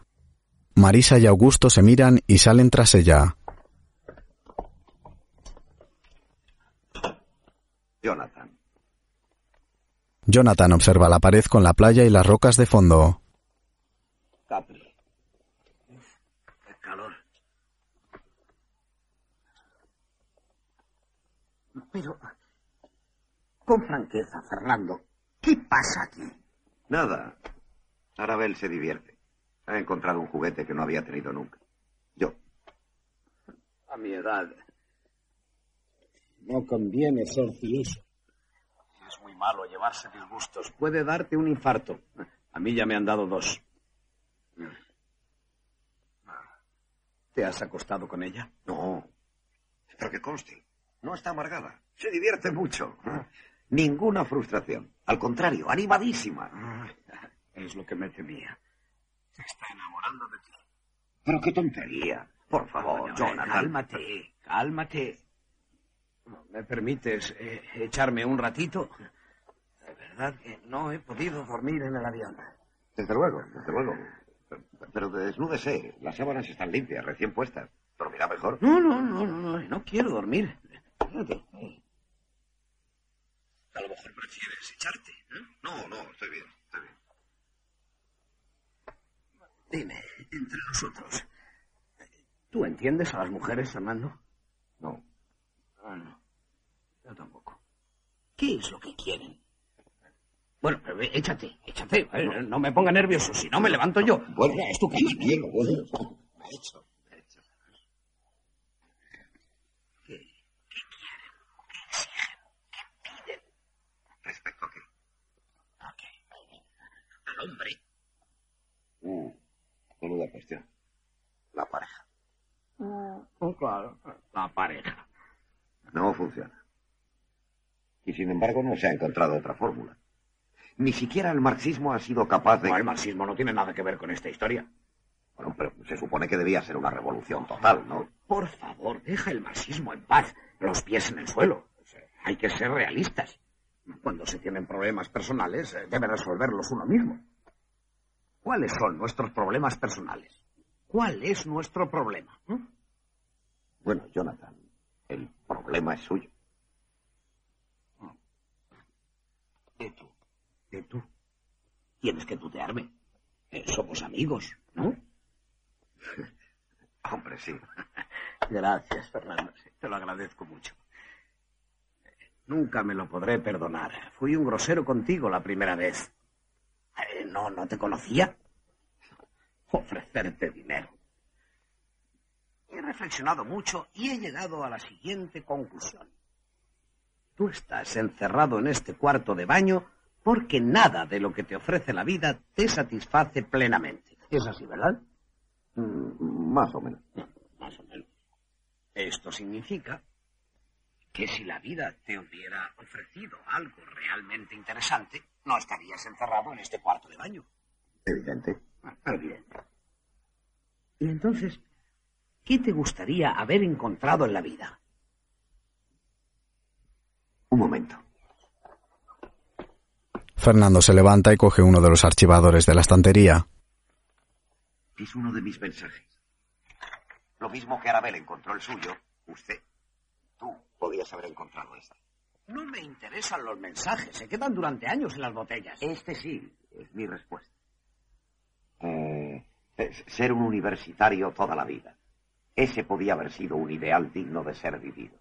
Marisa y Augusto se miran y salen tras ella. Jonathan. Jonathan observa la pared con la playa y las rocas de fondo. Capri. Pero, con franqueza, Fernando, ¿qué pasa aquí? Nada. Arabel se divierte. Ha encontrado un juguete que no había tenido nunca. Yo. A mi edad. No conviene ser filoso. Es muy malo llevarse disgustos. Puede darte un infarto. A mí ya me han dado dos. ¿Te has acostado con ella? No. Pero que conste. No está amargada. Se divierte mucho. Ninguna frustración. Al contrario, animadísima. Es lo que me temía. Se está enamorando de ti. Pero qué tontería. Por favor, Jonathan. Cálmate, cálmate. ¿Me permites eh, echarme un ratito? De verdad que no he podido dormir en el avión. Desde luego, desde luego. Pero, pero desnúdese. Las sábanas están limpias, recién puestas. ¿Dormirá mejor? No, no, no, no, no, no quiero dormir. Fíjate. A lo mejor prefieres echarte. No, no, estoy bien, estoy bien. Dime, entre nosotros. ¿Tú entiendes a las mujeres, Fernando? No. Ah, no. Yo tampoco. ¿Qué es lo que quieren? Bueno, pero échate, échate. Eh, No me ponga nervioso, si no me levanto yo. Bueno, es tu cama. Bien, bueno. He hecho. ¿Respecto a qué? Al hombre. Mm, menuda cuestión. La pareja. Oh, claro, la pareja. No funciona. Y sin embargo no se ha encontrado otra fórmula. Ni siquiera el marxismo ha sido capaz de... No, el marxismo no tiene nada que ver con esta historia. Bueno, pero se supone que debía ser una revolución total, ¿no? Por favor, deja el marxismo en paz. Los pies en el suelo. Hay que ser realistas. Cuando se tienen problemas personales, eh, debe resolverlos uno mismo. ¿Cuáles son nuestros problemas personales? ¿Cuál es nuestro problema? ¿Mm? Bueno, Jonathan, el problema es suyo. ¿De tú? ¿De tú? Tienes que tutearme. Eh, somos amigos, ¿no? Hombre, sí. Gracias, Fernando. te lo agradezco mucho. Nunca me lo podré perdonar. Fui un grosero contigo la primera vez. Eh, No, no te conocía. Ofrecerte dinero. He reflexionado mucho y he llegado a la siguiente conclusión. Tú estás encerrado en este cuarto de baño porque nada de lo que te ofrece la vida te satisface plenamente. Es así, ¿verdad? Mm, Más o menos. Más o menos. Esto significa que si la vida te hubiera ofrecido algo realmente interesante, no estarías encerrado en este cuarto de baño. Evidente. Evidente. Y entonces, ¿qué te gustaría haber encontrado en la vida? Un momento. Fernando se levanta y coge uno de los archivadores de la estantería. Es uno de mis mensajes. Lo mismo que Arabel encontró el suyo, usted, tú, podías haber encontrado este. No me interesan los mensajes, se quedan durante años en las botellas. Este sí, es mi respuesta. Eh, ser un universitario toda la vida. Ese podía haber sido un ideal digno de ser vivido.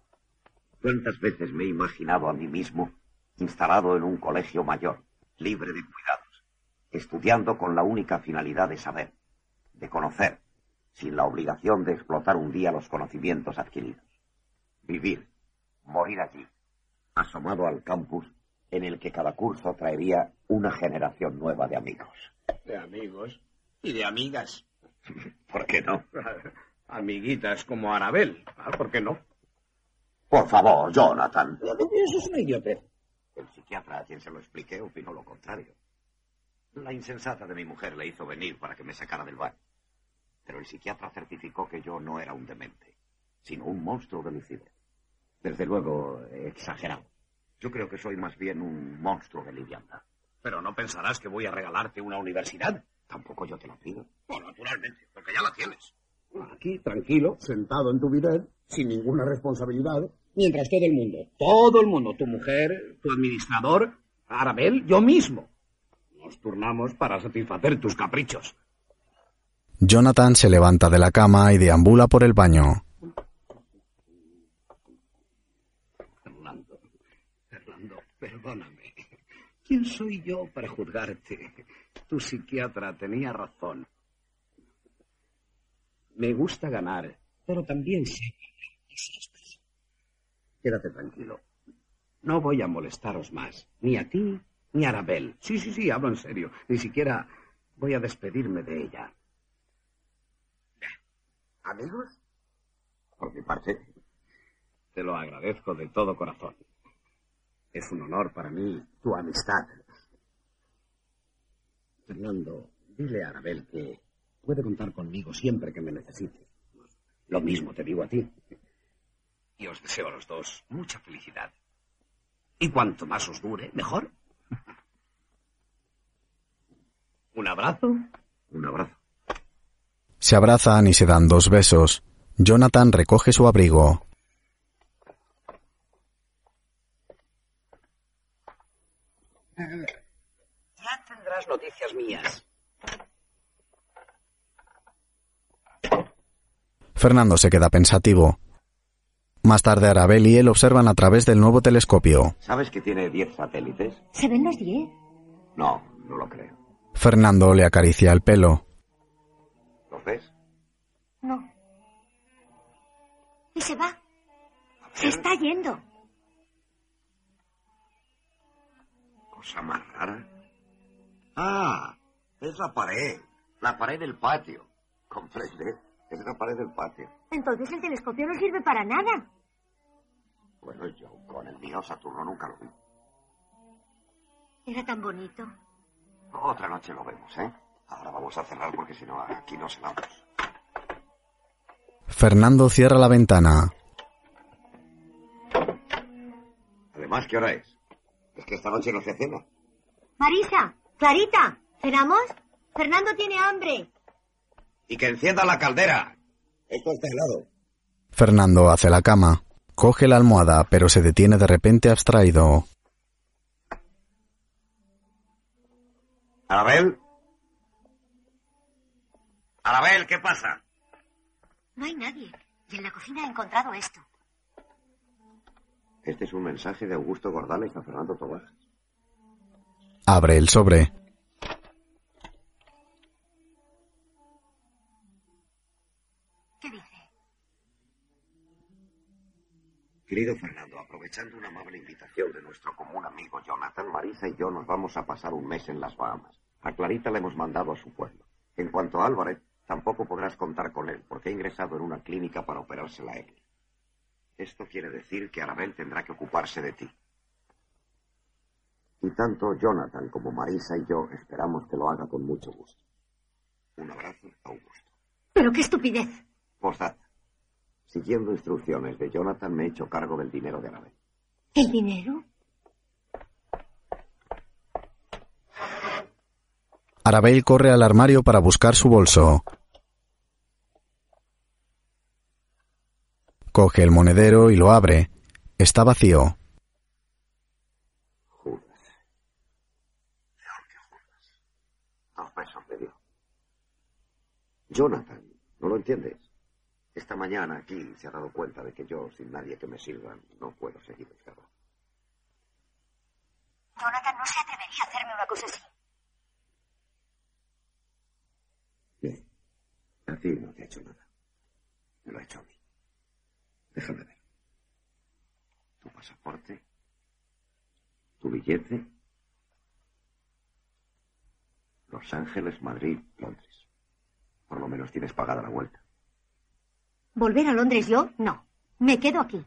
¿Cuántas veces me he imaginado a mí mismo instalado en un colegio mayor, libre de cuidados, estudiando con la única finalidad de saber, de conocer, sin la obligación de explotar un día los conocimientos adquiridos? Vivir, morir allí, asomado al campus en el que cada curso traería una generación nueva de amigos. De amigos y de amigas. ¿Por qué no? Amiguitas como Arabel. Ah, ¿Por qué no? Por favor, Jonathan. Eso es una idiotez. El psiquiatra a quien se lo expliqué opinó lo contrario. La insensata de mi mujer le hizo venir para que me sacara del bar. Pero el psiquiatra certificó que yo no era un demente, sino un monstruo de lucidez. Desde luego, exagerado. Yo creo que soy más bien un monstruo de liviandad. Pero no pensarás que voy a regalarte una universidad. Tampoco yo te lo pido. Oh, naturalmente, porque ya la tienes. Aquí, tranquilo, sentado en tu bidet, sin ninguna responsabilidad, mientras todo el mundo, todo el mundo, tu mujer, tu administrador, Arabel, yo mismo, nos turnamos para satisfacer tus caprichos. Jonathan se levanta de la cama y deambula por el baño. Fernando, Fernando, perdóname. ¿Quién soy yo para juzgarte? Tu psiquiatra tenía razón. Me gusta ganar, pero también sé Quédate tranquilo. No voy a molestaros más, ni a ti ni a Arabel. Sí, sí, sí, hablo en serio. Ni siquiera voy a despedirme de ella. ¿Amigos? Por mi parte, Te lo agradezco de todo corazón. Es un honor para mí tu amistad. Fernando, dile a Arabel que puede contar conmigo siempre que me necesite. Lo mismo te digo a ti. Y os deseo a los dos mucha felicidad. Y cuanto más os dure, mejor. ¿Un abrazo? Un abrazo. Se abrazan y se dan dos besos. Jonathan recoge su abrigo. Ya tendrás noticias mías. Fernando se queda pensativo. Más tarde Arabel y él observan a través del nuevo telescopio. ¿Sabes que tiene 10 satélites? ¿Se ven los diez? No, no lo creo. Fernando le acaricia el pelo. ¿Los ves? No. Y se va. Se está yendo. Cosa más rara. Ah, es la pared. La pared del patio. ¿Comprende? Es la pared del patio. Entonces el telescopio no sirve para nada. Bueno, yo con el mío Saturno nunca lo vi. Era tan bonito. Otra noche lo vemos, ¿eh? Ahora vamos a cerrar porque si no, aquí nos vamos. Fernando cierra la ventana. Además, ¿qué hora es? Es que esta noche no se cena. Marisa, Clarita, ¿cenamos? Fernando tiene hambre. Y que encienda la caldera. Esto está helado. Fernando hace la cama. Coge la almohada, pero se detiene de repente abstraído. Arabel. Arabel, ¿qué pasa? No hay nadie. Y en la cocina he encontrado esto. Este es un mensaje de Augusto Gordales a Fernando Tomás. Abre el sobre. ¿Qué dice? Querido Fernando, aprovechando una amable invitación de nuestro común amigo Jonathan, Marisa y yo nos vamos a pasar un mes en las Bahamas. A Clarita le hemos mandado a su pueblo. En cuanto a Álvarez, tampoco podrás contar con él, porque ha ingresado en una clínica para operarse la hernia. Esto quiere decir que Arabel tendrá que ocuparse de ti. Y tanto Jonathan como Marisa y yo esperamos que lo haga con mucho gusto. Un abrazo, Augusto. Pero qué estupidez. Postdata. Siguiendo instrucciones de Jonathan, me he hecho cargo del dinero de Arabel. ¿El dinero? Arabel corre al armario para buscar su bolso. Coge el monedero y lo abre. Está vacío. Judas. Peor que Judas. Dos besos me dio. Jonathan, ¿no lo entiendes? Esta mañana aquí se ha dado cuenta de que yo, sin nadie que me sirva, no puedo seguir encerrado. Jonathan no se atrevería a hacerme una cosa así. Bien. A ti no te ha hecho nada. Me lo ha hecho a mí. Déjame ver. Tu pasaporte. Tu billete. Los Ángeles, Madrid, Londres. Por lo menos tienes pagada la vuelta. ¿Volver a Londres yo? No. Me quedo aquí.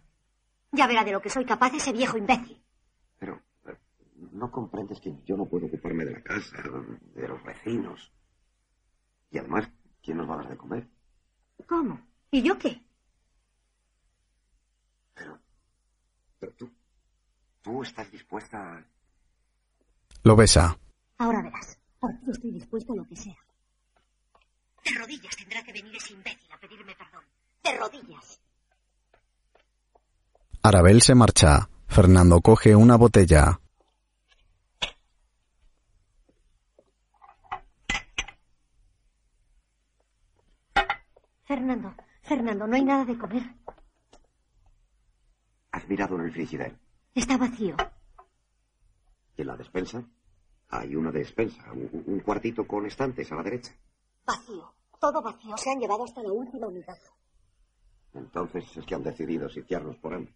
Ya verá de lo que soy capaz ese viejo imbécil. Pero eh, no comprendes que yo no puedo ocuparme de la casa, de los vecinos. Y además, ¿quién nos va a dar de comer? ¿Cómo? ¿Y yo qué? Pero, pero tú, tú estás dispuesta a... Lo besa. Ahora verás. Por ti estoy dispuesto a lo que sea. De rodillas tendrá que venir ese imbécil a pedirme perdón. De rodillas. Arabel se marcha. Fernando coge una botella. Fernando, Fernando, no hay nada de comer. ¿Has mirado en el frigider? Está vacío. ¿Y en la despensa? Hay una despensa, un, un cuartito con estantes a la derecha. Vacío. Todo vacío. Se han llevado hasta la última unidad. Entonces es que han decidido sitiarnos por hambre.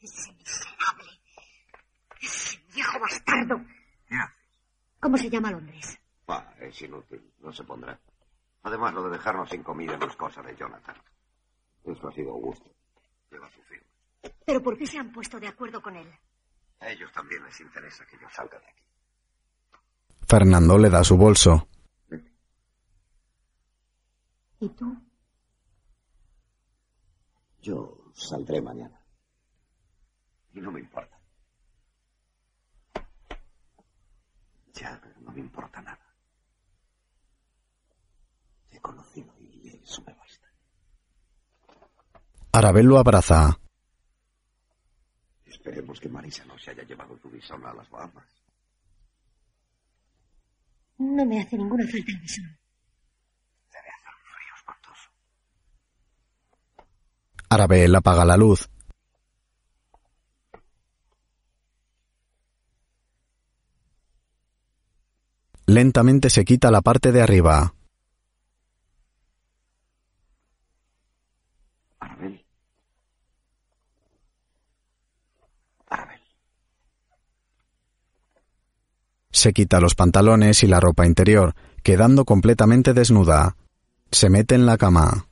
Ese miserable. Ese viejo bastardo. ¿Cómo se llama Londres? Ah, es inútil, no se pondrá. Además, lo de dejarnos sin comida no es cosa de Jonathan. Eso ha sido Augusto. Lleva su firma. ¿Pero por qué se han puesto de acuerdo con él? A ellos también les interesa que yo salga de aquí. Fernando le da su bolso. ¿Y tú? Yo saldré mañana. Y no me importa. Ya no me importa nada. Te he conocido y eso me basta. Arabel lo abraza. Esperemos que Marisa no se haya llevado tu bisón a las Bahamas. No me hace ninguna falta el bisón. Debe hacer un frío espantoso. Arabel apaga la luz. Lentamente se quita la parte de arriba. Se quita los pantalones y la ropa interior, quedando completamente desnuda. Se mete en la cama.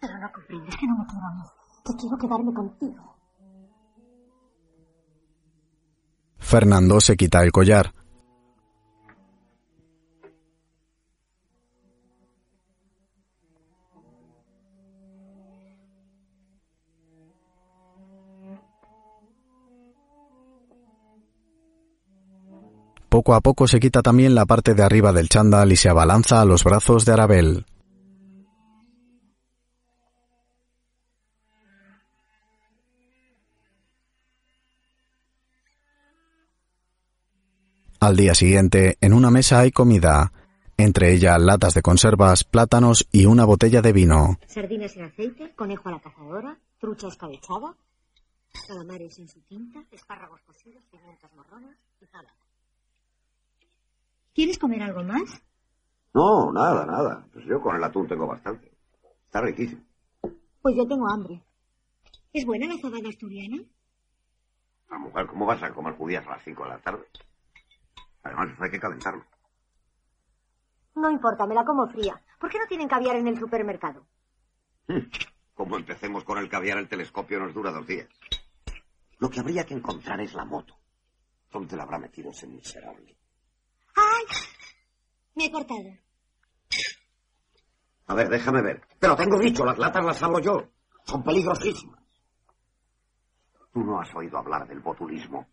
Pero no comprendes que no me quiero a mí. Que quiero quedarme contigo. Fernando se quita el collar. Poco a poco se quita también la parte de arriba del chándal y se abalanza a los brazos de Arabel. Al día siguiente, en una mesa hay comida, entre ellas latas de conservas, plátanos y una botella de vino. Sardinas en aceite, conejo a la cazadora, trucha escabechada, calamares en su tinta, espárragos cocidos, pimientos morrones y salada. ¿Quieres comer algo más? No, nada, nada. Pues yo con el atún tengo bastante. Está riquísimo. Pues yo tengo hambre. ¿Es buena la sabana asturiana? La mujer, ¿cómo vas a comer judías a las 5 de la tarde? Además, eso hay que calentarlo. No importa, me la como fría. ¿Por qué no tienen caviar en el supermercado? Como empecemos con el caviar, el telescopio nos dura dos días. Lo que habría que encontrar es la moto. ¿Dónde la habrá metido ese miserable? ¡Ay! Me he cortado. A ver, déjame ver. Pero tengo dicho, las latas las hablo yo. Son peligrosísimas. Tú no has oído hablar del botulismo.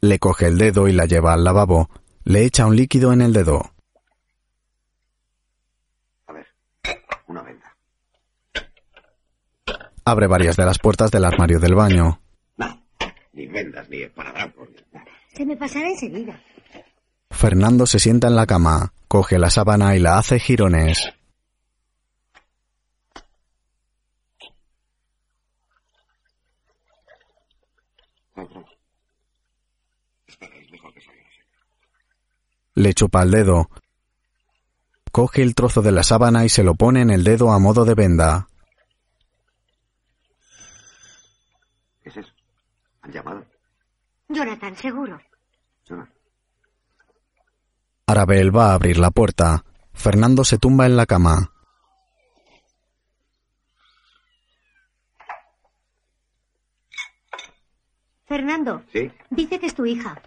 Le coge el dedo y la lleva al lavabo. Le echa un líquido en el dedo. A ver, una venda. Abre varias de las puertas del armario del baño. Ni vendas, ni esparadrapos. ni nada. Se me pasará enseguida. Fernando se sienta en la cama, coge la sábana y la hace jirones. Espera, es mejor que salga. Le chupa el dedo. Coge el trozo de la sábana y se lo pone en el dedo a modo de venda. ¿Qué es eso? ¿Han llamado? Jonathan, seguro. Arabel va a abrir la puerta. Fernando se tumba en la cama. Fernando, ¿Sí? dice que es tu hija.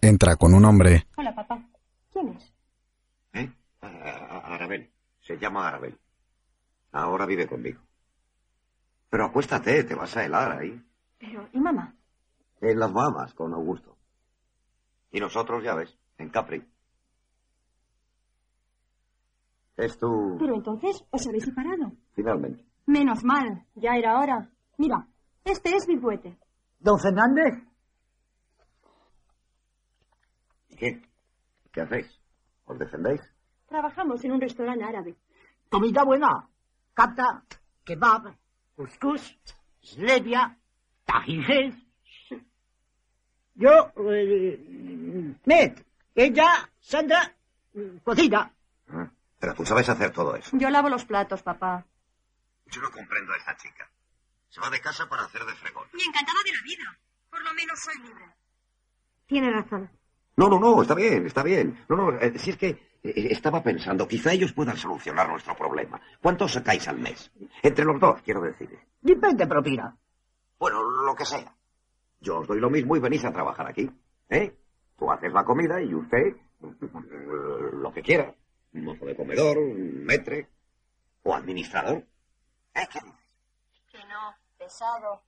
Entra con un hombre. Hola, papá. ¿Quién es? ¿Eh? Arabel. Se llama Arabel. Ahora vive conmigo. Pero acuéstate, te vas a helar ahí. Pero, ¿y mamá? En las Bahamas, con Augusto. Y nosotros, ya ves, en Capri. Es tu... Pero entonces os habéis separado. Finalmente. Menos mal, ya era hora. Mira, este es Bilbuete. ¿Don Fernández? ¿Y qué? ¿Qué hacéis? ¿Os defendéis? Trabajamos en un restaurante árabe. Comida buena. Capta, kebab, couscous, slevia, tajijes. Yo, eh, Met, ella, Sandra, cocina. Ah, Pero tú sabes hacer todo eso. Yo lavo los platos, papá. Yo no comprendo a esta chica. Se va de casa para hacer de fregón. Y encantada de la vida. Por lo menos soy libre. Tiene razón. No, no, no, está bien, está bien. No, no, eh, si es que eh, estaba pensando, quizá ellos puedan solucionar nuestro problema. ¿Cuánto sacáis al mes? Entre los dos, quiero decir. Depende, propina. Bueno, lo que sea. Yo os doy lo mismo y venís a trabajar aquí. ¿Eh? Tú haces la comida y usted Lo que quiera. Un mozo de comedor, un metre o administrador. ¿Eh? ¿Qué dices? Que no, pesado.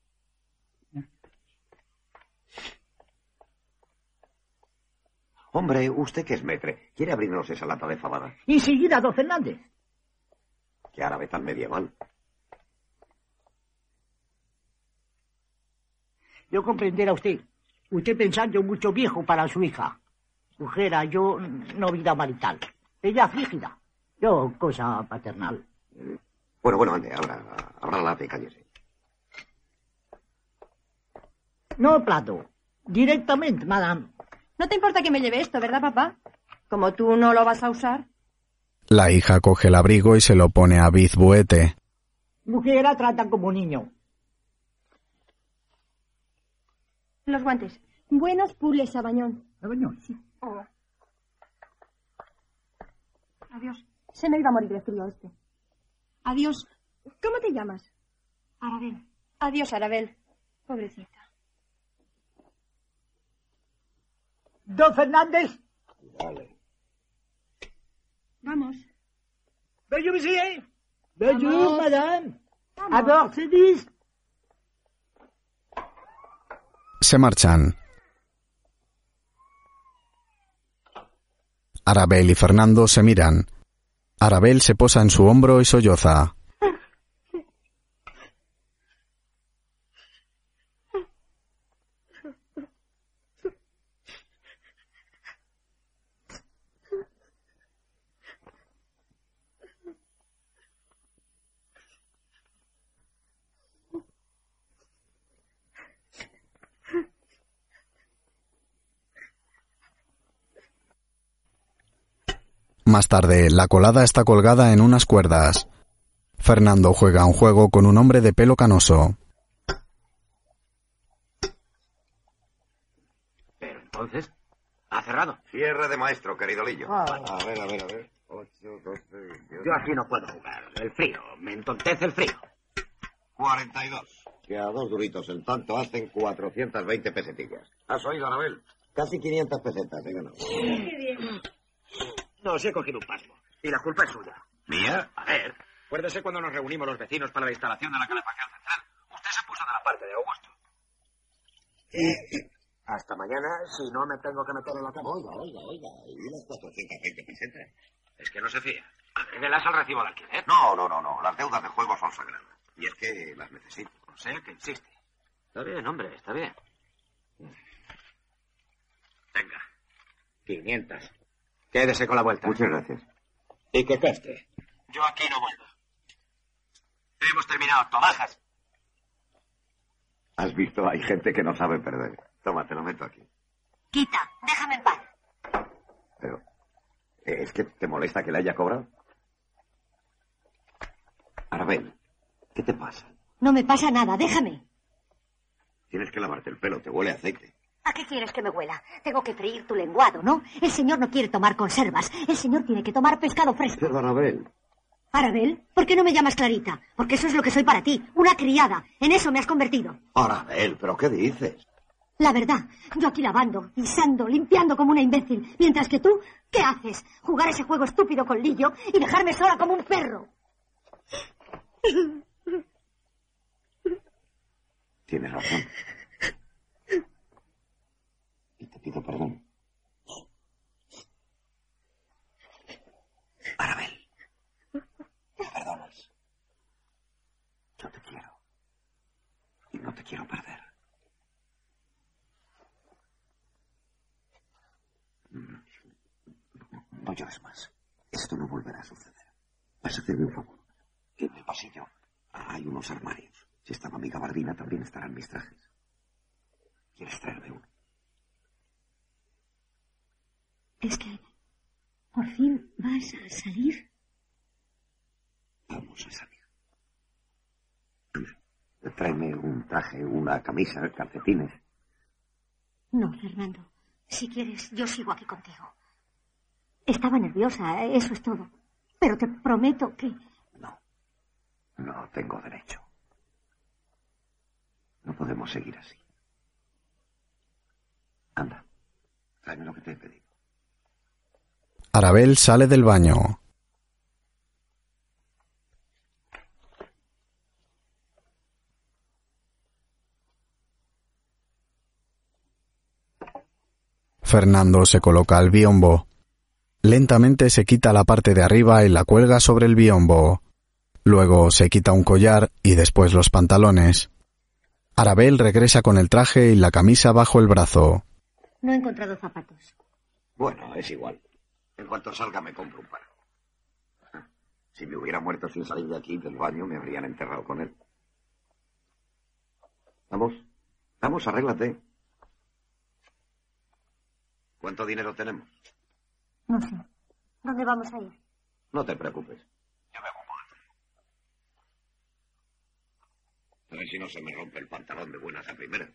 Hombre, usted que es metre, ¿quiere abrirnos esa lata de fabada? Enseguida, don Fernández. Qué árabe tan medieval. Yo comprenderá usted. Usted pensando mucho viejo para su hija. Mujer, yo no vida marital. Ella frígida. Yo cosa paternal. Bueno, bueno, ande, abra, abra la lata y cállese. No, plato. Directamente, madame. No te importa que me lleve esto, ¿verdad, papá? Como tú no lo vas a usar. La hija coge el abrigo y se lo pone a Biz Buete. Mujer, la tratan como niño. Los guantes. Buenos pules, Sabañón. ¿Sabañón? Sí. Oh. Adiós. Se me iba a morir de frío este. Adiós. ¿Cómo te llamas? Arabel. Adiós, Arabel. Pobrecita. Don Fernández. Dale. Vamos. Bonjour, monsieur. Vamos. madame. Vamos. Se marchan. Arabel y Fernando se miran. Arabel se posa en su hombro y solloza. Más tarde, la colada está colgada en unas cuerdas. Fernando juega un juego con un hombre de pelo canoso. Pero entonces, ha cerrado. Cierre de maestro, querido Lillo. Ah. A ver, a ver, a ver. Ocho, doce, Yo así no puedo jugar. El frío, me entontece el frío. 42. Que a dos duritos el tanto hacen 420 pesetillas. ¿Has oído, Anabel? Casi 500 pesetas he ganado. No, se he cogido un pasmo. Y la culpa es suya. ¿Mía? A ver, acuérdese cuando nos reunimos los vecinos para la instalación de la calefacción central. Usted se puso de la parte de Augusto. Hasta mañana, si no me tengo que meter en la cama. Oiga, oiga, oiga. ¿Y las 420 pesetas? Es que no se fía. Agréguelas al recibo de alquiler. No, no, no, no. Las deudas de juego son sagradas. Y es que las necesito. O sea que insiste. Está bien, hombre, está bien. Venga. 500. Quédese con la vuelta. Muchas gracias. Y que cueste. Yo aquí no vuelvo. Hemos terminado. Tomajas. ¿Has visto? Hay gente que no sabe perder. Toma, te lo meto aquí. Quita, déjame en paz. Pero, eh, ¿es que te molesta que le haya cobrado? Arabel, ¿qué te pasa? No me pasa nada, déjame. Tienes que lavarte el pelo, te huele a aceite. ¿A qué quieres que me huela? Tengo que freír tu lenguado, ¿no? El señor no quiere tomar conservas. El señor tiene que tomar pescado fresco. Pero, Arabel, Arabel, ¿por qué no me llamas Clarita? Porque eso es lo que soy para ti, una criada. En eso me has convertido. Arabel, ¿pero qué dices? La verdad, yo aquí lavando, guisando, limpiando como una imbécil. Mientras que tú, ¿qué haces? Jugar ese juego estúpido con Lillo y dejarme sola como un perro. Tienes razón. Pido perdón. Arabel, me perdonas. Yo te quiero. Y no te quiero perder. No, no llores más. Esto no volverá a suceder. Vas a hacerme un favor. En el pasillo hay unos armarios. Si estaba mi gabardina, también estarán mis trajes. ¿Quieres traerme uno? Es que... ¿Por fin vas a salir? Vamos a salir. Tráeme un traje, una camisa, calcetines. No, Fernando. Si quieres, yo sigo aquí contigo. Estaba nerviosa, eso es todo. Pero te prometo que... No tengo derecho. No podemos seguir así. Anda, tráeme lo que te he pedido. Arabel sale del baño. Fernando se coloca al biombo. Lentamente se quita la parte de arriba y la cuelga sobre el biombo. Luego se quita un collar y después los pantalones. Arabel regresa con el traje y la camisa bajo el brazo. No he encontrado zapatos. Bueno, es igual. En cuanto salga me compro un par. Si me hubiera muerto sin salir de aquí del baño, me habrían enterrado con él. Vamos, vamos, arréglate. ¿Cuánto dinero tenemos? No sé. ¿Dónde vamos a ir? No te preocupes. Yo me ocupo. A ver si no se me rompe el pantalón de buenas a primeras.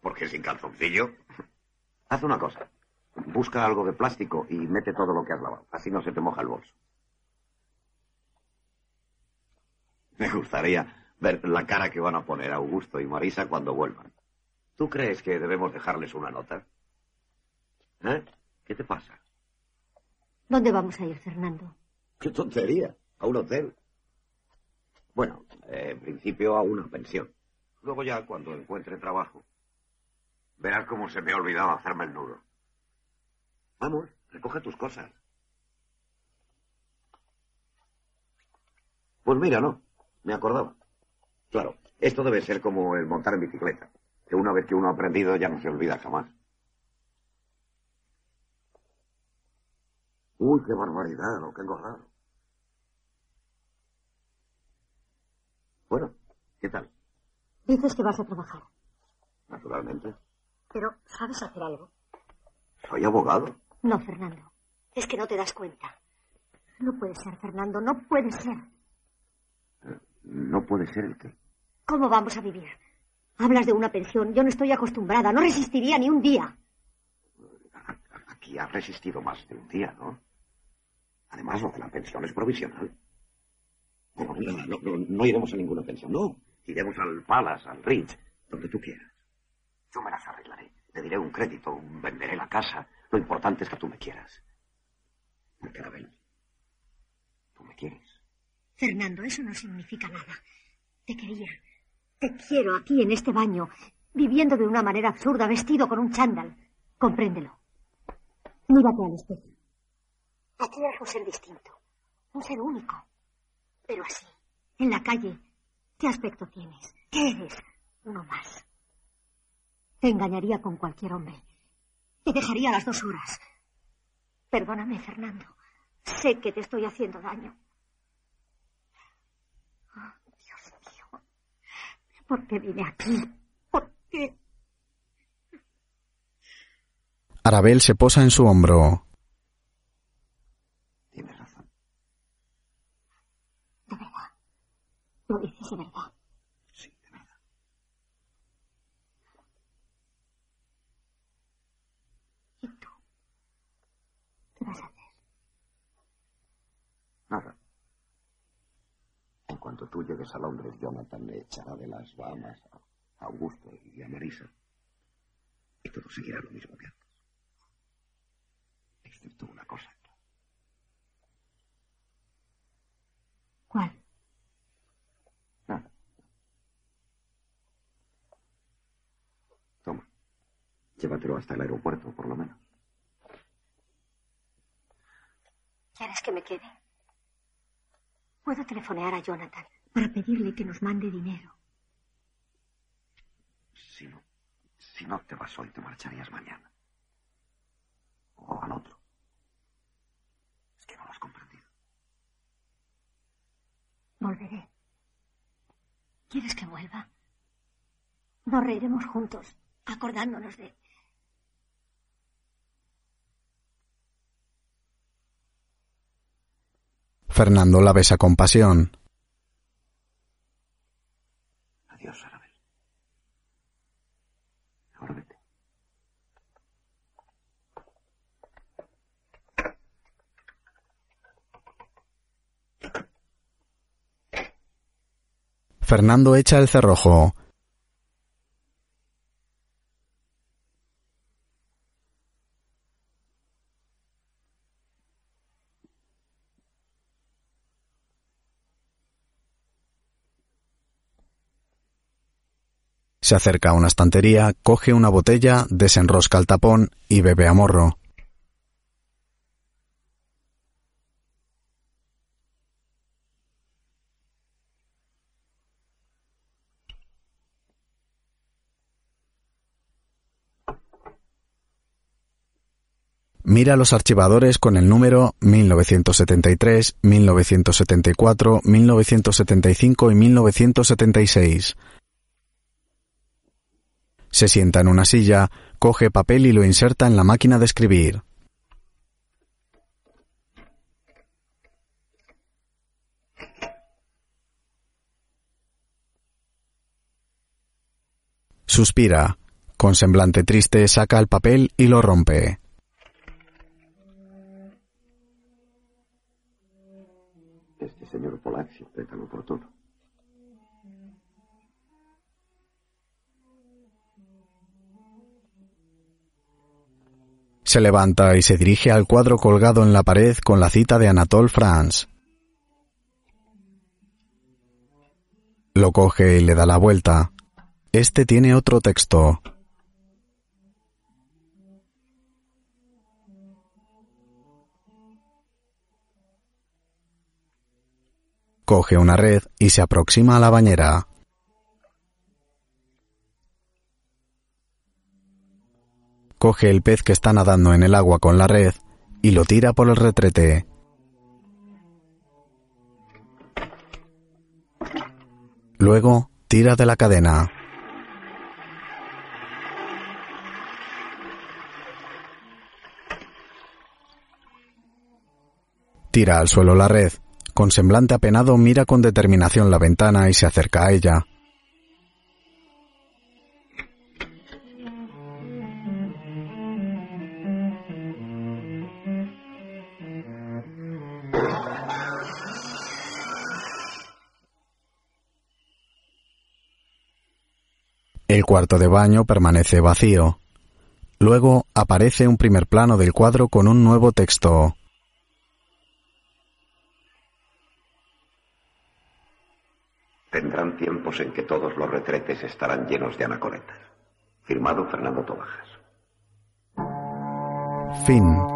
Porque sin calzoncillo. Haz una cosa. Busca algo de plástico y mete todo lo que has lavado. Así no se te moja el bolso. Me gustaría ver la cara que van a poner Augusto y Marisa cuando vuelvan. ¿Tú crees que debemos dejarles una nota? ¿Eh? ¿Qué te pasa? ¿Dónde vamos a ir, Fernando? ¡Qué tontería! A un hotel. Bueno, eh, en principio a una pensión. Luego ya, cuando encuentre trabajo, verás cómo se me ha olvidado hacerme el nudo. Vamos, recoge tus cosas. Pues mira, no, me acordaba. Claro, esto debe ser como el montar en bicicleta, que una vez que uno ha aprendido ya no se olvida jamás. Uy, qué barbaridad, lo que he engordado. Bueno, ¿qué tal? Dices que vas a trabajar. Naturalmente. Pero, ¿sabes hacer algo? Soy abogado. No, Fernando. Es que no te das cuenta. No puede ser, Fernando, no puede ser. No puede ser el qué. ¿Cómo vamos a vivir? Hablas de una pensión. Yo no estoy acostumbrada. No resistiría ni un día. Aquí has resistido más de un día, ¿no? Además, lo de la pensión es provisional. No, no, no, no, no iremos a ninguna pensión, no. Iremos al Palace, al Ritz, donde tú quieras. Yo me las arreglaré. Le diré un crédito, venderé la casa. Lo importante es que tú me quieras. Carabel, tú me quieres. Fernando, eso no significa nada. Te quería. Te quiero aquí en este baño, viviendo de una manera absurda, vestido con un chándal. Compréndelo. Mírate al espejo. Aquí eres un ser distinto, un ser único. Pero así, en la calle, ¿qué aspecto tienes? ¿Qué eres? Uno más. Te engañaría con cualquier hombre. Te dejaría a las dos horas. Perdóname, Fernando. Sé que te estoy haciendo daño. Oh, Dios mío. ¿Por qué vine aquí? ¿Por qué? Arabel se posa en su hombro. Tienes razón. De verdad. Lo dices de verdad. Sí, de verdad. ¿Y tú? ¿Qué vas a hacer? Nada. En cuanto tú llegues a Londres, Jonathan le echará de las Bahamas a Augusto y a Marisa. Y todo seguirá lo mismo que antes. Excepto una cosa. ¿Cuál? Nada. Toma. Llévatelo hasta el aeropuerto, por lo menos. ¿Quieres que me quede? Puedo telefonear a Jonathan para pedirle que nos mande dinero. Si no, si no te vas hoy, te marcharías mañana. O al otro. Es que no lo has comprendido. Volveré. ¿Quieres que vuelva? Nos reiremos juntos, acordándonos de... Fernando la besa con pasión. Adiós, Arabel. Ahora vete. Fernando echa el cerrojo. Se acerca a una estantería, coge una botella, desenrosca el tapón y bebe a morro. Mira los archivadores con el número 1973, 1974, 1975 y 1976. Se sienta en una silla, coge papel y lo inserta en la máquina de escribir. Suspira. Con semblante triste saca el papel y lo rompe. Este señor tan oportuno. Se levanta y se dirige al cuadro colgado en la pared con la cita de Anatole France. Lo coge y le da la vuelta. Este tiene otro texto. Coge una red y se aproxima a la bañera. Coge el pez que está nadando en el agua con la red y lo tira por el retrete. Luego tira de la cadena. Tira al suelo la red. Con semblante apenado mira con determinación la ventana y se acerca a ella. El cuarto de baño permanece vacío. Luego aparece un primer plano del cuadro con un nuevo texto. Tendrán tiempos en que todos los retretes estarán llenos de anacoretas. Firmado Fernando Tobajas. Fin.